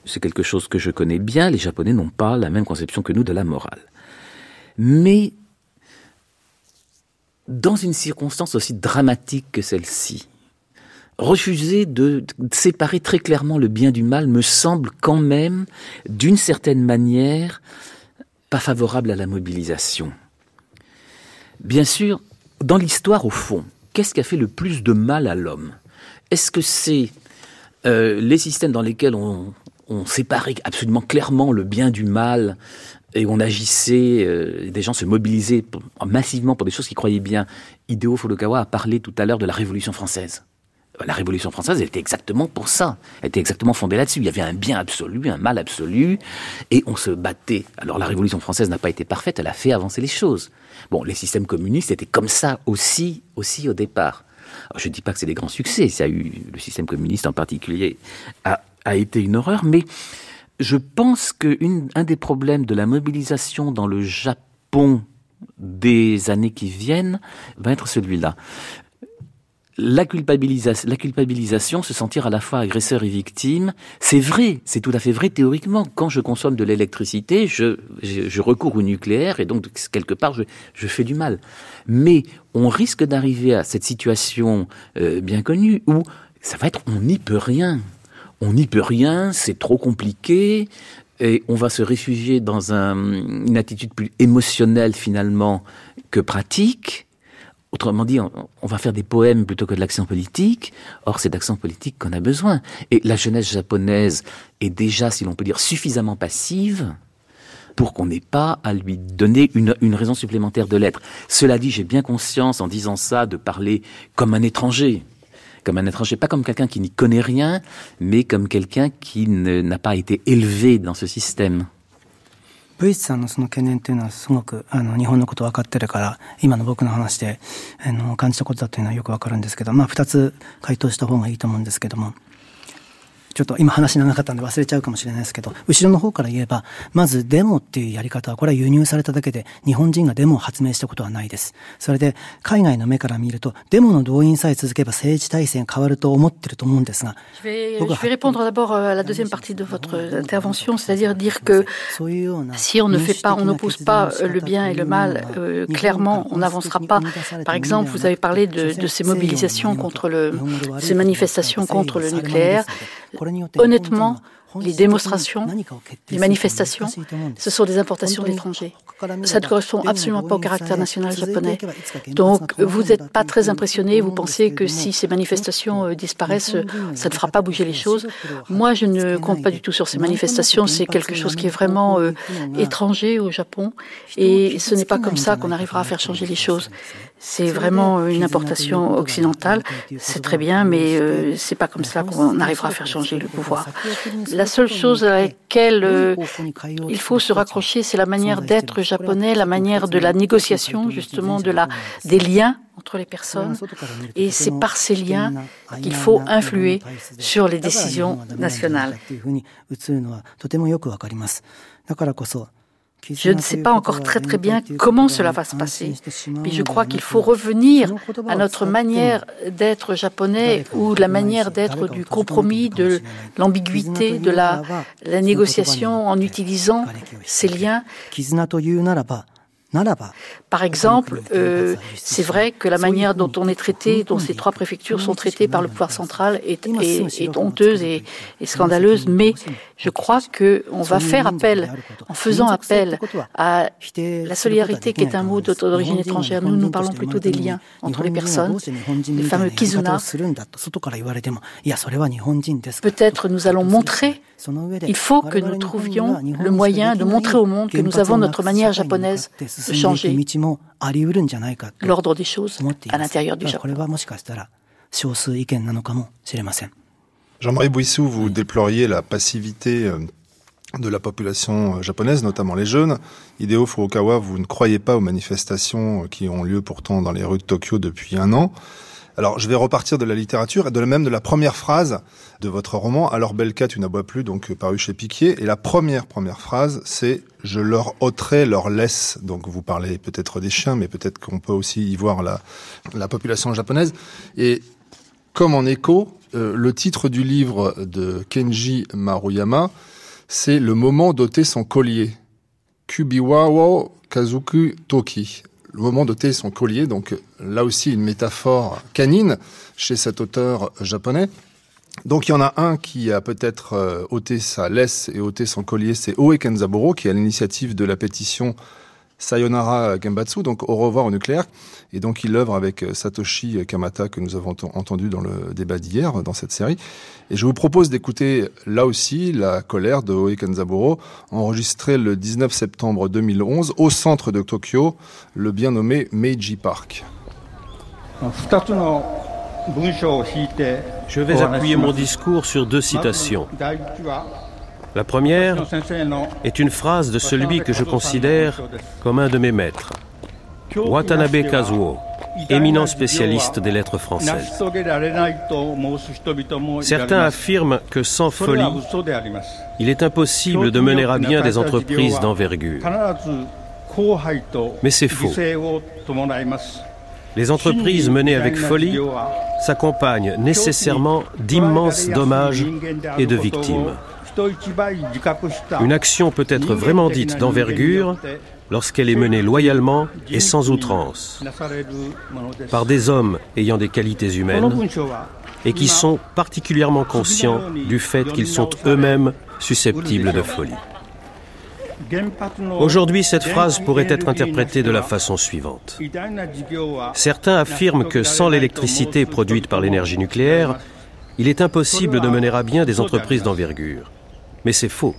C'est quelque chose que je connais bien, les Japonais n'ont pas la même conception que nous de la morale. Mais dans une circonstance aussi dramatique que celle-ci, refuser de séparer très clairement le bien du mal me semble quand même, d'une certaine manière, pas favorable à la mobilisation. Bien sûr, dans l'histoire, au fond, qu'est-ce qui a fait le plus de mal à l'homme? Est-ce que c'est euh, les systèmes dans lesquels on, séparait absolument clairement le bien du mal et on agissait, euh, des gens se mobilisaient massivement pour des choses qu'ils croyaient bien? Hideo Furukawa a parlé tout à l'heure de la Révolution française. La Révolution française, était exactement pour ça. Elle était exactement fondée là-dessus. Il y avait un bien absolu, un mal absolu, et on se battait. Alors la Révolution française n'a pas été parfaite, elle a fait avancer les choses. Bon, les systèmes communistes étaient comme ça aussi, aussi au départ. je ne dis pas que c'est des grands succès, ça a eu, le système communiste en particulier a, a été une horreur, mais je pense qu'un des problèmes de la mobilisation dans le Japon des années qui viennent va être celui-là la, culpabilisation, se sentir à la fois agresseur et victime, c'est vrai, c'est tout à fait vrai théoriquement. Quand je consomme de l'électricité, je, je, recours au nucléaire et donc quelque part je, je fais du mal. Mais on risque d'arriver à cette situation euh, bien connue où ça va être on n'y peut rien. On n'y peut rien, c'est trop compliqué, et on va se réfugier dans un, une attitude plus émotionnelle finalement que pratique. Autrement dit, on, va faire des poèmes plutôt que de l'action politique. Or, c'est d'action politique qu'on a besoin. Et la jeunesse japonaise est déjà, si l'on peut dire, suffisamment passive pour qu'on n'ait pas à lui donner une, une raison supplémentaire de l'être. Cela dit, j'ai bien conscience, en disant ça, de parler comme un étranger. Comme un étranger, pas comme quelqu'un qui n'y connaît rien, mais comme quelqu'un qui n'a pas été élevé dans ce système. ブイスさんのその懸念というのはすごくあの日本のこと分かってるから今の僕の話であの感じたことだというのはよく分かるんですけどまあ二つ回答した方がいいと思うんですけども。ちょっと今話長かったんで忘れちゃうかもしれないですけど、後ろの方から言えば、まずデモっていうやり方は、これは輸入されただけで、日本人がデモを発明したことはないです。それで、海外の目から見ると、デモの動員さえ続けば政治体制変わると思ってると思うんですが、そういうような。Clairement, Honnêtement, les démonstrations, les manifestations, ce sont des importations d'étrangers. Ça ne correspond absolument pas au caractère national japonais. Donc, vous n'êtes pas très impressionné, vous pensez que si ces manifestations euh, disparaissent, ça ne fera pas bouger les choses. Moi, je ne compte pas du tout sur ces manifestations, c'est quelque chose qui est vraiment euh, étranger au Japon, et ce n'est pas comme ça qu'on arrivera à faire changer les choses. C'est vraiment une importation occidentale, c'est très bien, mais euh, c'est pas comme ça qu'on arrivera à faire changer le pouvoir. La seule chose à laquelle euh, il faut se raccrocher, c'est la manière d'être japonais, la manière de la négociation, justement, de la, des liens entre les personnes. Et c'est par ces liens qu'il faut influer sur les décisions nationales. Je ne sais pas encore très très bien comment cela va se passer, mais je crois qu'il faut revenir à notre manière d'être japonais ou la manière d'être du compromis, de l'ambiguïté, de la, la négociation en utilisant ces liens par exemple, euh, c'est vrai que la manière dont on est traité, dont ces trois préfectures sont traitées par le pouvoir central est, est, honteuse et, scandaleuse, mais je crois qu'on va faire appel, en faisant appel à la solidarité qui est un mot d'origine étrangère. Nous, nous parlons plutôt des liens entre les personnes, les fameux kizuna. Peut-être nous allons montrer, il faut que nous trouvions le moyen de montrer au monde que nous avons notre manière japonaise changer l'ordre des choses à l'intérieur du Japon. Jean-Marie Bouissou, vous déploriez la passivité euh, de la population euh, japonaise, notamment les jeunes. Hideo Furukawa, vous ne croyez pas aux manifestations euh, qui ont lieu pourtant dans les rues de Tokyo depuis un an. Alors, je vais repartir de la littérature et de même de la première phrase de votre roman. Alors, Belka, tu n'aboies plus, donc paru chez Piquier. Et la première première phrase, c'est je leur ôterai leur laisse. Donc, vous parlez peut-être des chiens, mais peut-être qu'on peut aussi y voir la la population japonaise. Et comme en écho, euh, le titre du livre de Kenji Maruyama, c'est le moment d'ôter son collier. Kubiwawo Kazuku Toki le moment d'ôter son collier, donc là aussi une métaphore canine chez cet auteur japonais. Donc il y en a un qui a peut-être euh, ôté sa laisse et ôté son collier, c'est Oe Kenzaburo, qui est à l'initiative de la pétition Sayonara Genbatsu, donc au revoir au nucléaire. Et donc il œuvre avec euh, Satoshi Kamata que nous avons entendu dans le débat d'hier dans cette série. Et je vous propose d'écouter là aussi la colère de Oe Kenzaburo, enregistrée le 19 septembre 2011 au centre de Tokyo, le bien nommé Meiji Park. Je vais appuyer mon discours sur deux citations. La première est une phrase de celui que je considère comme un de mes maîtres, Watanabe Kazuo, éminent spécialiste des lettres françaises. Certains affirment que sans folie, il est impossible de mener à bien des entreprises d'envergure. Mais c'est faux. Les entreprises menées avec folie s'accompagnent nécessairement d'immenses dommages et de victimes. Une action peut être vraiment dite d'envergure lorsqu'elle est menée loyalement et sans outrance, par des hommes ayant des qualités humaines et qui sont particulièrement conscients du fait qu'ils sont eux-mêmes susceptibles de folie. Aujourd'hui, cette phrase pourrait être interprétée de la façon suivante. Certains affirment que sans l'électricité produite par l'énergie nucléaire, il est impossible de mener à bien des entreprises d'envergure. Mais c'est faux.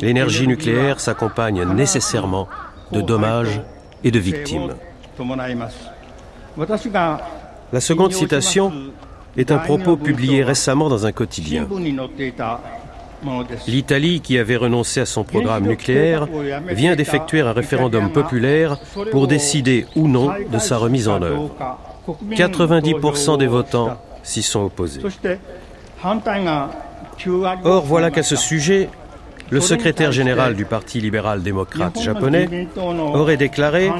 L'énergie nucléaire s'accompagne nécessairement de dommages et de victimes. La seconde citation est un propos publié récemment dans un quotidien. L'Italie, qui avait renoncé à son programme nucléaire, vient d'effectuer un référendum populaire pour décider ou non de sa remise en œuvre. 90% des votants s'y sont opposés. Or, voilà qu'à ce sujet, le secrétaire général du Parti libéral-démocrate japonais aurait déclaré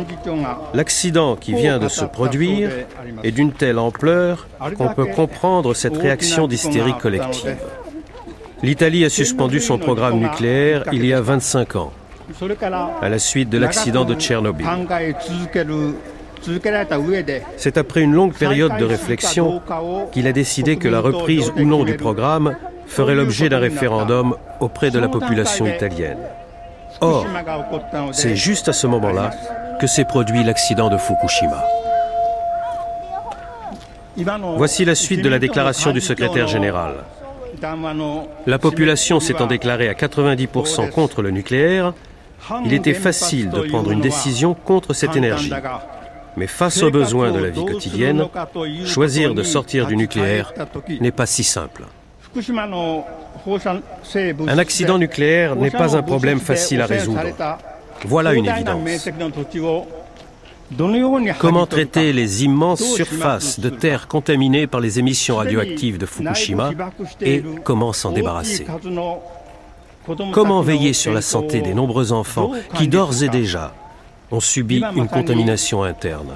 L'accident qui vient de se produire est d'une telle ampleur qu'on peut comprendre cette réaction d'hystérie collective. L'Italie a suspendu son programme nucléaire il y a 25 ans, à la suite de l'accident de Tchernobyl. C'est après une longue période de réflexion qu'il a décidé que la reprise ou non du programme ferait l'objet d'un référendum auprès de la population italienne. Or, c'est juste à ce moment-là que s'est produit l'accident de Fukushima. Voici la suite de la déclaration du secrétaire général. La population s'étant déclarée à 90% contre le nucléaire, il était facile de prendre une décision contre cette énergie. Mais face aux besoins de la vie quotidienne, choisir de sortir du nucléaire n'est pas si simple. Un accident nucléaire n'est pas un problème facile à résoudre. Voilà une évidence. Comment traiter les immenses surfaces de terre contaminées par les émissions radioactives de Fukushima et comment s'en débarrasser Comment veiller sur la santé des nombreux enfants qui d'ores et déjà ont subi une contamination interne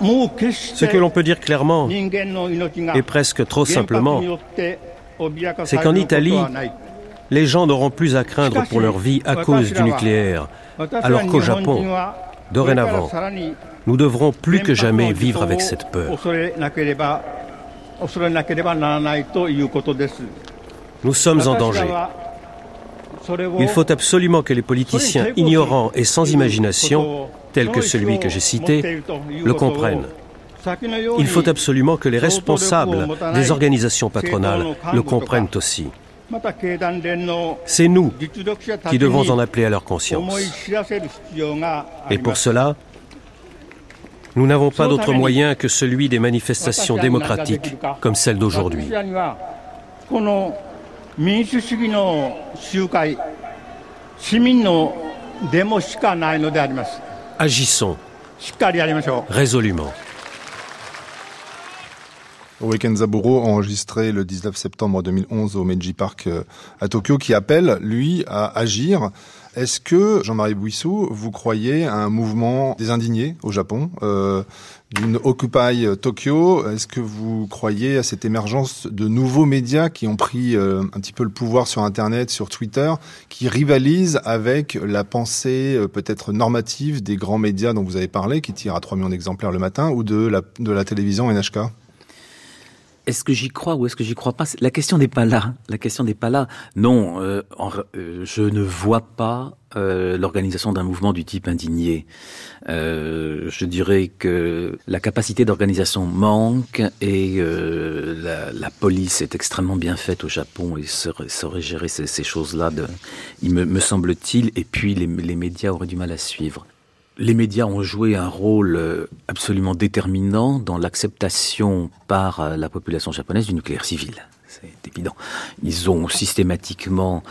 ce que l'on peut dire clairement, et presque trop simplement, c'est qu'en Italie, les gens n'auront plus à craindre pour leur vie à cause du nucléaire, alors qu'au Japon, dorénavant, nous devrons plus que jamais vivre avec cette peur. Nous sommes en danger. Il faut absolument que les politiciens ignorants et sans imagination tels que celui que j'ai cité, le comprennent. Il faut absolument que les responsables des organisations patronales le comprennent aussi. C'est nous qui devons en appeler à leur conscience. Et pour cela, nous n'avons pas d'autre moyen que celui des manifestations démocratiques comme celle d'aujourd'hui. Agissons. résolument. Weekend Zaburo, enregistré le 19 septembre 2011 au Meiji Park euh, à Tokyo, qui appelle, lui, à agir est-ce que, Jean-Marie Bouissou, vous croyez à un mouvement des indignés au Japon, euh, d'une Occupy Tokyo? Est-ce que vous croyez à cette émergence de nouveaux médias qui ont pris euh, un petit peu le pouvoir sur Internet, sur Twitter, qui rivalisent avec la pensée euh, peut-être normative des grands médias dont vous avez parlé, qui tirent à 3 millions d'exemplaires le matin, ou de la, de la télévision NHK est-ce que j'y crois ou est-ce que j'y crois pas? La question n'est pas là. La question n'est pas là. Non, euh, euh, je ne vois pas euh, l'organisation d'un mouvement du type indigné. je dirais que la capacité d'organisation manque et la, police est extrêmement bien faite au Japon et saurait, gérer ces, choses-là, il me, semble-t-il, et puis les médias auraient du mal à suivre. Les médias ont joué un rôle euh, absolument déterminant dans l'acceptation par euh, la population japonaise du nucléaire civil. C'est évident. Ils ont systématiquement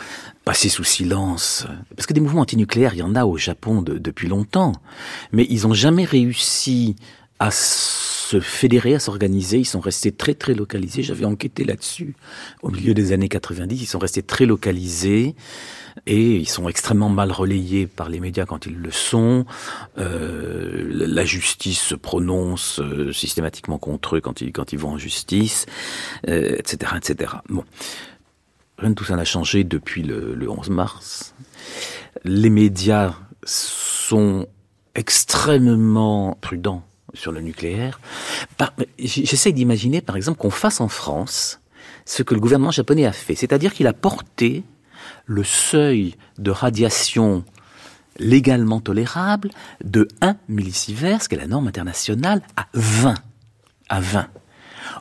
passé sous silence, parce que des mouvements antinucléaires, il y en a au Japon depuis longtemps, mais ils n'ont jamais réussi à se fédérer, à s'organiser. Ils sont restés très très localisés. J'avais enquêté là-dessus au milieu des années 90. Ils sont restés très localisés et ils sont extrêmement mal relayés par les médias quand ils le sont. Euh, la justice se prononce euh, systématiquement contre eux quand ils, quand ils vont en justice, euh, etc., etc. Bon. Rien de tout ça n'a changé depuis le 11 mars. Les médias sont extrêmement prudents sur le nucléaire. J'essaie d'imaginer, par exemple, qu'on fasse en France ce que le gouvernement japonais a fait, c'est-à-dire qu'il a porté le seuil de radiation légalement tolérable de 1 millisievert, qui est la norme internationale, à 20. À 20.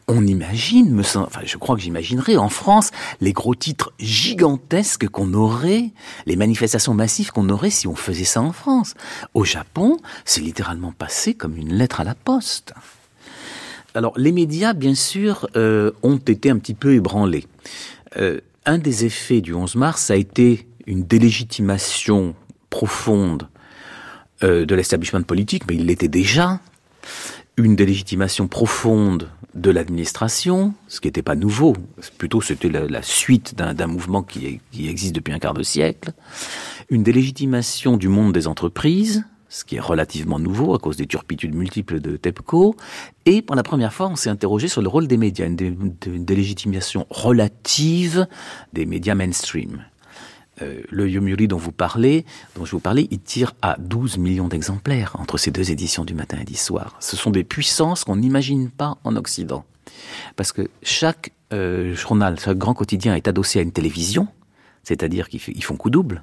On imagine, enfin, je crois que j'imaginerais en France les gros titres gigantesques qu'on aurait, les manifestations massives qu'on aurait si on faisait ça en France. Au Japon, c'est littéralement passé comme une lettre à la poste. Alors, les médias, bien sûr, euh, ont été un petit peu ébranlés. Euh, un des effets du 11 mars a été une délégitimation profonde euh, de l'establishment politique, mais il l'était déjà, une délégitimation profonde de l'administration, ce qui n'était pas nouveau, plutôt c'était la, suite d'un mouvement qui, qui existe depuis un quart de siècle, une délégitimation du monde des entreprises, ce qui est relativement nouveau à cause des turpitudes multiples de TEPCO. Et pour la première fois, on s'est interrogé sur le rôle des médias, une, délégitimation relative des médias mainstream. Euh, le Yomiuri dont dont je vous parlais, il tire à 12 millions d'exemplaires entre ces deux éditions du matin et du soir. Ce sont des puissances qu'on n'imagine pas en Occident. Parce que chaque euh, journal, chaque grand quotidien est adossé à une télévision, c'est-à-dire qu'ils font coup double.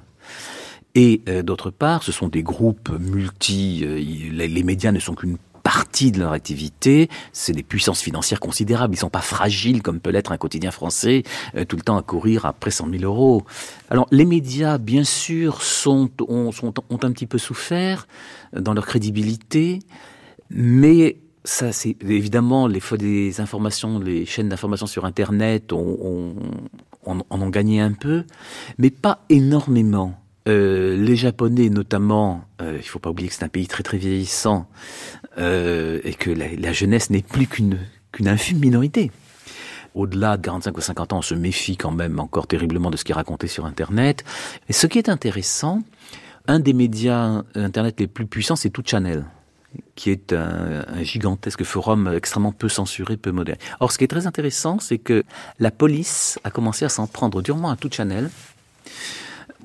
Et euh, d'autre part, ce sont des groupes multi. Euh, les, médias ne sont qu'une partie de leur activité. C'est des puissances financières considérables. Ils sont pas fragiles comme peut l'être un quotidien français, euh, tout le temps à courir après 100 000 euros. Alors, les médias, bien sûr, sont, ont, sont, ont un petit peu souffert dans leur crédibilité, mais ça, c'est évidemment les des informations, les chaînes d'information sur Internet ont, en ont gagné un peu, mais pas énormément. Euh, les Japonais, notamment, euh, il ne faut pas oublier que c'est un pays très très vieillissant euh, et que la, jeunesse n'est plus qu'une qu'une infime minorité. Au-delà de 45 ou 50 ans, on se méfie quand même encore terriblement de ce qui est raconté sur Internet. Et ce qui est intéressant, un des médias Internet les plus puissants, c'est Tout Channel qui est un, un, gigantesque forum extrêmement peu censuré, peu moderne. Or, ce qui est très intéressant, c'est que la police a commencé à s'en prendre durement à Tout Channel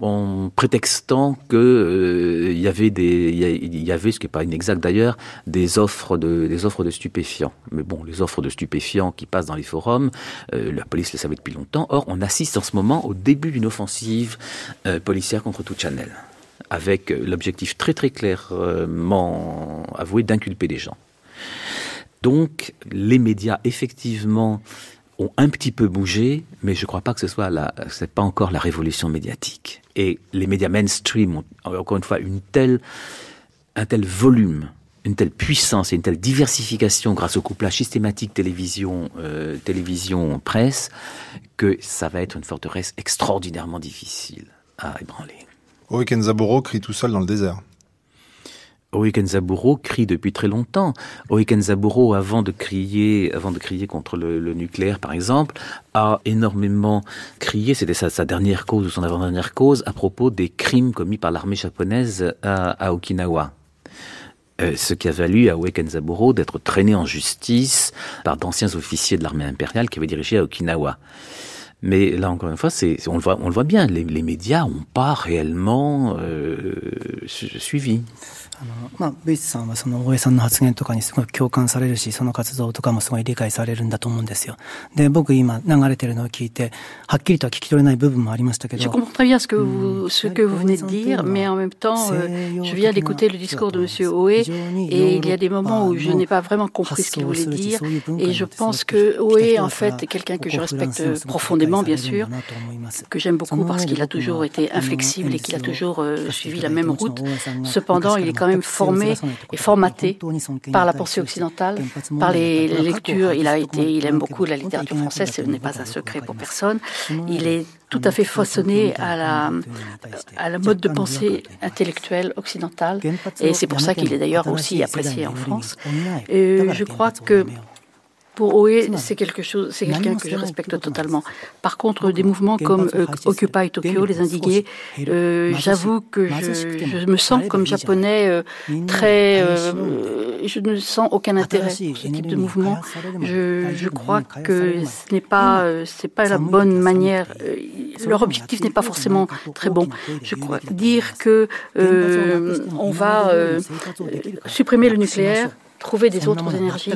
en prétextant que euh, il y avait des il y avait ce qui n'est pas inexact d'ailleurs des offres de des offres de stupéfiants. Mais bon les offres de stupéfiants qui passent dans les forums euh, la police le savait depuis longtemps. Or on assiste en ce moment au début d'une offensive euh, policière contre tout Channel avec l'objectif très très clairement avoué d'inculper les gens. Donc les médias effectivement ont un petit peu bougé, mais je ne crois pas que ce soit la, c'est pas encore la révolution médiatique. Et les médias mainstream ont encore une fois une telle, un tel volume, une telle puissance et une telle diversification grâce au couplage systématique télévision, euh, télévision presse que ça va être une forteresse extraordinairement difficile à ébranler. Oe Zaburo crie tout seul dans le désert. Oekenzaburo crie depuis très longtemps. Oekenzaburo, avant de crier, avant de crier contre le, nucléaire, par exemple, a énormément crié, c'était sa, dernière cause ou son avant-dernière cause, à propos des crimes commis par l'armée japonaise à, Okinawa. Euh, ce qui a valu à Oekenzaburo d'être traîné en justice par d'anciens officiers de l'armée impériale qui avaient dirigé à Okinawa. Mais là, encore une fois, c'est, on, le voit, on le voit bien, les, médias n'ont pas réellement euh, suivi. あの、まあ、ブイスさんはその大江さんの発言とかにすごい共感されるし、その活動とかもすごい理解されるんだと思うんですよ。で、僕今流れてるのを聞いて、はっきりとは聞き取れない部分もありましたけど。Je comprends très bien ce que vous, ce que vous venez de dire, mais en même temps, euh, je viens d'écouter le discours de Monsieur Oé, et il y a des moments où je n'ai pas vraiment compris ce qu'il voulait dire, et je pense que Oé, en fait, est quelqu'un que je respecte profondément, bien sûr, que j'aime beaucoup parce qu'il a toujours été inflexible et qu'il a toujours euh, suivi la même route. Cependant, il est quand même formé et formaté par la pensée occidentale, par les lectures. Il a été, il aime beaucoup la littérature française, ce n'est pas un secret pour personne. Il est tout à fait façonné à la, à la mode de pensée intellectuelle occidentale. Et c'est pour ça qu'il est d'ailleurs aussi apprécié en France. Et je crois que pour Oe, c'est quelque chose, c'est quelqu'un que je respecte totalement. Par contre, des mouvements comme euh, Occupy Tokyo, les indignés, euh, j'avoue que je, me sens comme japonais euh, très, je ne sens aucun intérêt pour ce type de mouvement. Je, je crois que ce n'est pas, c'est pas la bonne manière. leur objectif n'est pas forcément très bon. Je crois dire que on va supprimer le nucléaire trouver des autres énergies,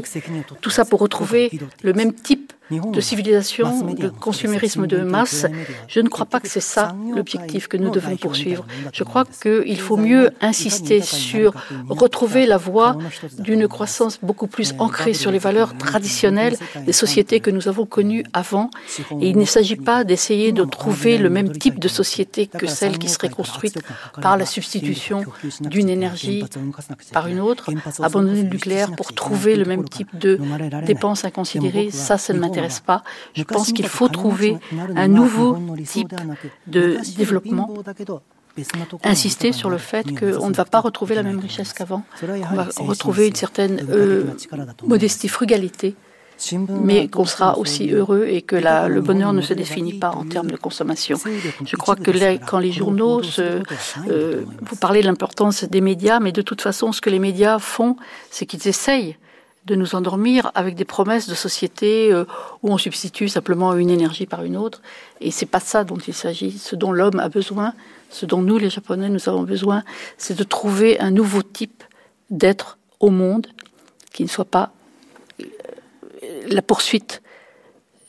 tout ça pour retrouver le même type de civilisation, de consumérisme de masse, je ne crois pas que c'est ça l'objectif que nous devons poursuivre. Je crois qu'il faut mieux insister sur retrouver la voie d'une croissance beaucoup plus ancrée sur les valeurs traditionnelles des sociétés que nous avons connues avant. Et il ne s'agit pas d'essayer de trouver le même type de société que celle qui serait construite par la substitution d'une énergie par une autre, abandonner le nucléaire pour trouver le même type de dépenses inconsidérées, ça, ça ne m'intéresse pas. Je pense qu'il faut trouver un nouveau type de développement. insister sur le fait qu'on ne va pas retrouver la même richesse qu'avant, on va retrouver une certaine euh, modestie, frugalité, mais qu'on sera aussi heureux et que le bonheur ne se définit pas en termes de consommation. Je crois que quand les journaux, se, euh, vous parlez de l'importance des médias, mais de toute façon, ce que les médias font, c'est qu'ils essayent de nous endormir avec des promesses de société euh, où on substitue simplement une énergie par une autre. Et c'est pas ça dont il s'agit. Ce dont l'homme a besoin, ce dont nous, les Japonais, nous avons besoin, c'est de trouver un nouveau type d'être au monde qui ne soit pas euh, la poursuite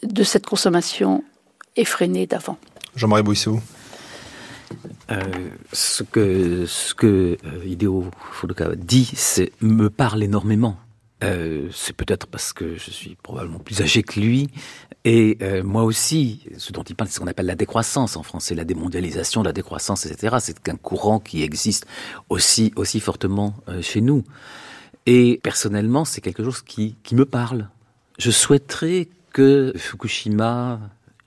de cette consommation effrénée d'avant. Jean-Marie Bouissou. Euh, ce que, ce que Hideo Furukawa dit, c'est me parle énormément. Euh, c'est peut-être parce que je suis probablement plus âgé que lui. Et euh, moi aussi, ce dont il parle, c'est ce qu'on appelle la décroissance en français, la démondialisation, la décroissance, etc. C'est un courant qui existe aussi, aussi fortement euh, chez nous. Et personnellement, c'est quelque chose qui, qui me parle. Je souhaiterais que Fukushima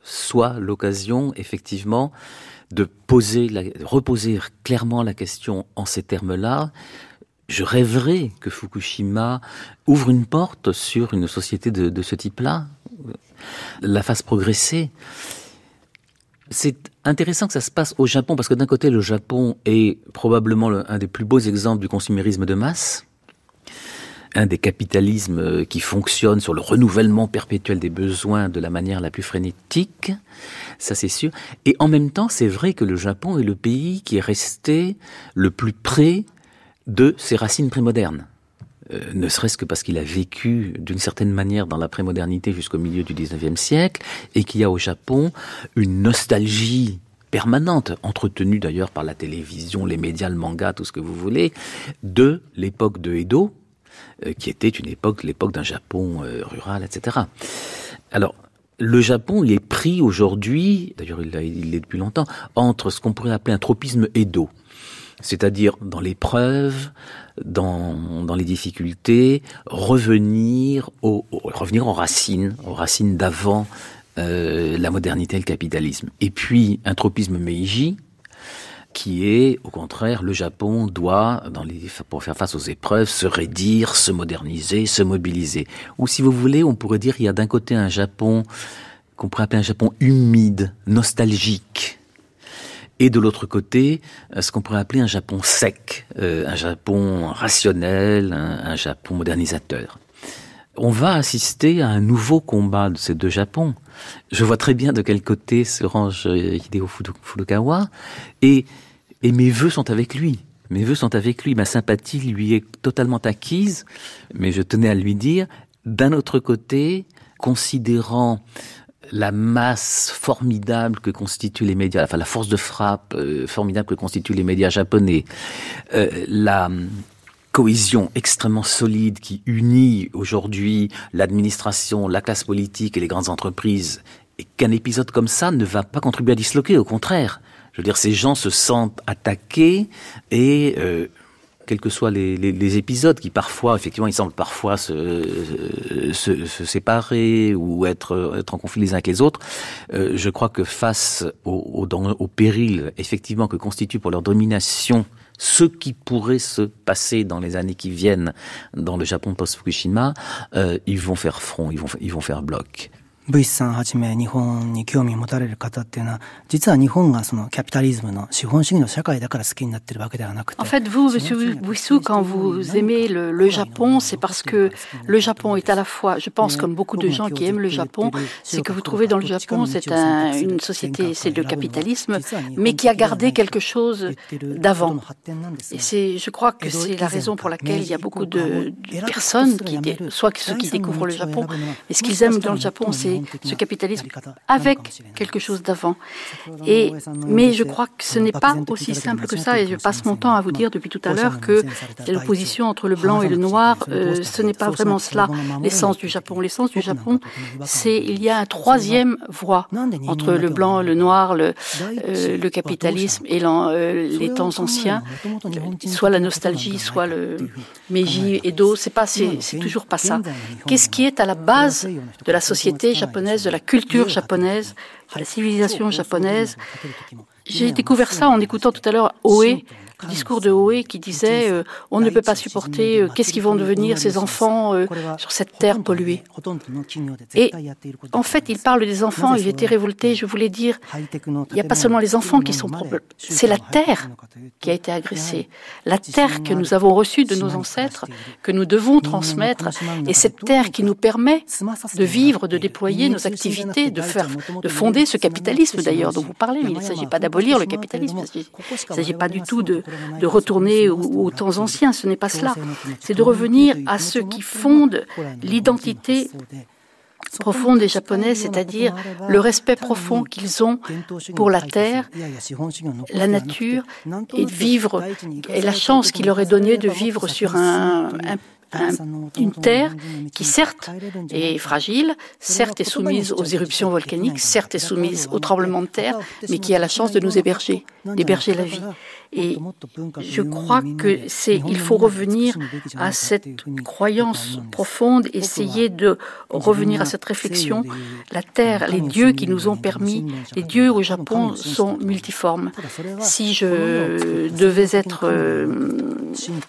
soit l'occasion, effectivement, de poser, la, reposer clairement la question en ces termes-là, je rêverais que Fukushima ouvre une porte sur une société de, ce type-là, la fasse progresser. C'est intéressant que ça se passe au Japon parce que d'un côté, le Japon est probablement un des plus beaux exemples du consumérisme de masse, un des capitalismes qui fonctionne sur le renouvellement perpétuel des besoins de la manière la plus frénétique, ça c'est sûr. Et en même temps, c'est vrai que le Japon est le pays qui est resté le plus près de ses racines prémodernes. Euh, ne serait-ce que parce qu'il a vécu d'une certaine manière dans la prémodernité jusqu'au milieu du 19e siècle, et qu'il y a au Japon une nostalgie permanente, entretenue d'ailleurs par la télévision, les médias, le manga, tout ce que vous voulez, de l'époque de Edo, euh, qui était une époque, l'époque d'un Japon euh, rural, etc. Alors, le Japon, il est pris aujourd'hui, d'ailleurs il l'est depuis longtemps, entre ce qu'on pourrait appeler un tropisme Edo c'est-à-dire dans l'épreuve, dans, dans les difficultés, revenir, au, revenir aux racines, aux racines d'avant euh, la modernité et le capitalisme. Et puis un tropisme Meiji, qui est, au contraire, le Japon doit, dans les, pour faire face aux épreuves, se raidir, se moderniser, se mobiliser. Ou si vous voulez, on pourrait dire qu'il y a d'un côté un Japon qu'on pourrait appeler un Japon humide, nostalgique, et de l'autre côté, euh, ce qu'on pourrait appeler un Japon sec, euh, un Japon rationnel, un, Japon modernisateur. On va assister à un nouveau combat de ces deux Japons. Je vois très bien de quel côté se range euh, Hideo Furukawa, et, et mes voeux sont avec lui. Mes voeux sont avec lui, ma sympathie lui est totalement acquise, mais je tenais à lui dire, d'un autre côté, considérant la masse formidable que constituent les médias, enfin la force de frappe euh, formidable que constituent les médias japonais, euh, la hum, cohésion extrêmement solide qui unit aujourd'hui l'administration, la classe politique et les grandes entreprises, et qu'un épisode comme ça ne va pas contribuer à disloquer, au contraire. Je veux dire, ces gens se sentent attaqués et euh, quels que soient les, les, épisodes qui parfois, effectivement, ils semblent parfois se, se, séparer ou être, être en conflit les uns avec les autres. Euh, je crois que face au, au, au, péril, effectivement, que constitue pour leur domination ce qui pourrait se passer dans les années qui viennent dans le Japon post-Fukushima, euh, ils vont faire front, ils vont, ils vont faire bloc. ブイスさんはじめ日本に興味を持たれる方っていうのは、実は日本がそのキャピタリズムの資本主義の社会だから好きになってるわけではなくて。En fait, vous, Monsieur Bouissou, quand vous aimez le, le Japon, c'est parce que le Japon est à la fois, je pense, comme beaucoup de gens qui aiment le Japon, c'est que vous trouvez dans le Japon, c'est un, une société, c'est le capitalisme, mais qui a gardé quelque chose d'avant. Et c'est, je crois que c'est la raison pour laquelle il y a beaucoup de, de personnes qui, soit ceux qui découvrent le Japon, mais ce qu'ils aiment dans le Japon, c'est regarder ce capitalisme avec quelque chose d'avant. Et, mais je crois que ce n'est pas aussi simple que ça, et je passe mon temps à vous dire depuis tout à l'heure que l'opposition entre le blanc et le noir, euh, ce n'est pas vraiment cela. l'essence du Japon. L'essence du Japon, c'est il y a un troisième voie entre le blanc, le noir, le, euh, le capitalisme et euh, les temps anciens, soit la nostalgie, soit le Meiji Edo. C'est pas, c'est toujours pas ça. Qu'est-ce qui est à la base de la société japonaise, de la culture japonaise, de la civilisation japonaise. J'ai découvert ça en écoutant tout à l'heure Oe discours de Hoé qui disait euh, on ne peut pas supporter, euh, qu'est-ce qu'ils vont devenir ces enfants euh, sur cette terre polluée. Et en fait, il parle des enfants et j'étais révoltée. Je voulais dire, il n'y a pas seulement les enfants qui sont c'est la terre qui a été agressée, la terre que nous avons reçue de nos ancêtres, que nous devons transmettre, et cette terre qui nous permet de vivre, de déployer nos activités, de faire, de fonder ce capitalisme d'ailleurs dont vous parlez. Il ne s'agit pas d'abolir le capitalisme, il ne s'agit pas du tout de, de retourner aux, temps anciens, ce n'est pas cela. C'est de revenir à ce qui fonde l'identité profonde des Japonais, c'est-à-dire le respect profond qu'ils ont pour la terre, la nature, et vivre, et la chance qu'il leur est donnée de vivre sur un, une terre qui certes est fragile, certes est soumise aux éruptions volcaniques, certes est soumise aux tremblements de terre, mais qui a la chance de nous héberger, d'héberger la vie. Et je crois que c'est, il faut revenir à cette croyance profonde, essayer de revenir à cette réflexion. La terre, les dieux qui nous ont permis, les dieux au Japon sont multiformes. Si je devais être euh,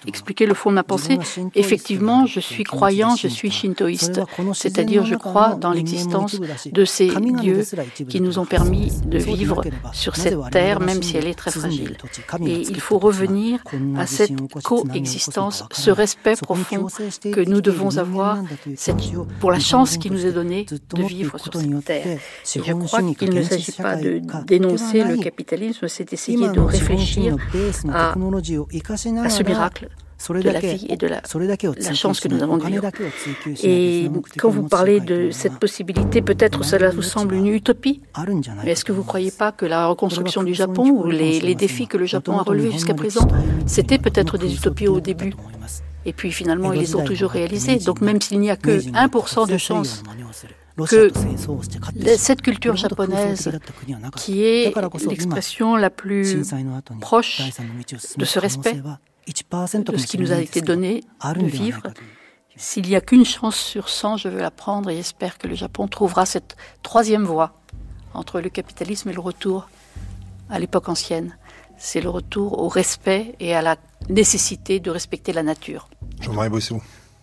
expliquer le fond de ma pensée, effectivement, je suis croyant, je suis shintoïste, c'est-à-dire je crois dans l'existence de ces dieux qui nous ont permis de vivre sur cette terre, même si elle est très fragile. Il faut revenir à cette coexistence, ce respect profond que nous devons avoir pour la chance qui nous est donnée de vivre sur cette terre. Et je crois qu'il ne s'agit pas de dénoncer le capitalisme, c'est d'essayer de réfléchir à, à ce miracle de la vie et de la, la chance que nous avons de vivre. Et quand vous parlez de cette possibilité, peut-être cela vous semble une utopie, mais est-ce que vous ne croyez pas que la reconstruction du Japon ou les, les défis que le Japon a relevés jusqu'à présent, c'était peut-être des utopies au début et puis finalement, ils les ont toujours réalisés. Donc même s'il n'y a que 1% de chance que cette culture japonaise, qui est l'expression la plus proche de ce respect, de ce qui nous a été donné de vivre. S'il n'y a qu'une chance sur 100, je veux la prendre et j'espère que le Japon trouvera cette troisième voie entre le capitalisme et le retour à l'époque ancienne. C'est le retour au respect et à la nécessité de respecter la nature. Jean-Marie Boissou.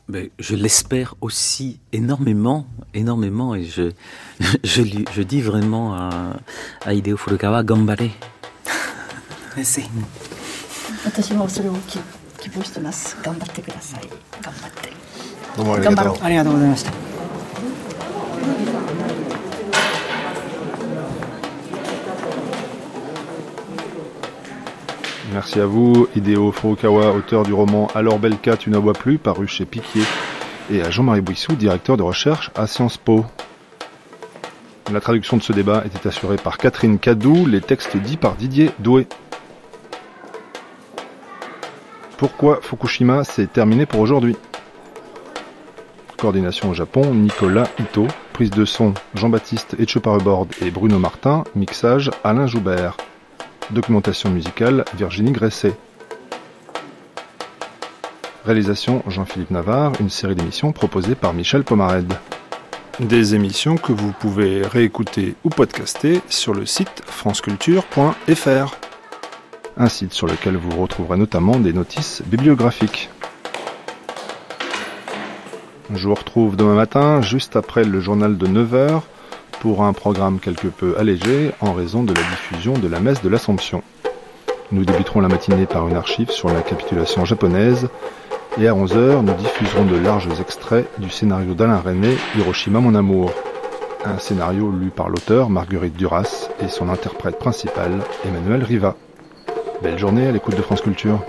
Ben, je l'espère aussi énormément, énormément, et je, (laughs) je, je dis vraiment à, à Hideo Furukawa, gambare. Merci. 私もそれを希望してます頑張ってください頑張ってどうもありがとうありがとうございました Merci à vous, Hideo Furukawa, auteur du roman Alors Belka, tu ne vois plus, paru chez Piquier, et à Jean-Marie Bouissou, directeur de recherche à Sciences Po. La traduction de ce débat était assurée par Catherine Cadou, les textes dits par Didier Doué. Pourquoi Fukushima s'est terminé pour aujourd'hui Coordination au Japon, Nicolas Ito. Prise de son, Jean-Baptiste Etcheparrebord et Bruno Martin. Mixage, Alain Joubert. Documentation musicale, Virginie Gresset. Réalisation, Jean-Philippe Navarre. Une série d'émissions proposée par Michel Pomared. Des émissions que vous pouvez réécouter ou podcaster sur le site franceculture.fr un site sur lequel vous retrouverez notamment des notices bibliographiques. Je vous retrouve demain matin, juste après le journal de 9h, pour un programme quelque peu allégé en raison de la diffusion de la messe de l'Assomption. Nous débuterons la matinée par une archive sur la capitulation japonaise, et à 11h, nous diffuserons de larges extraits du scénario d'Alain René, Hiroshima mon amour. Un scénario lu par l'auteur Marguerite Duras et son interprète principal, Emmanuel Riva. Belle journée à l'écoute de France Culture.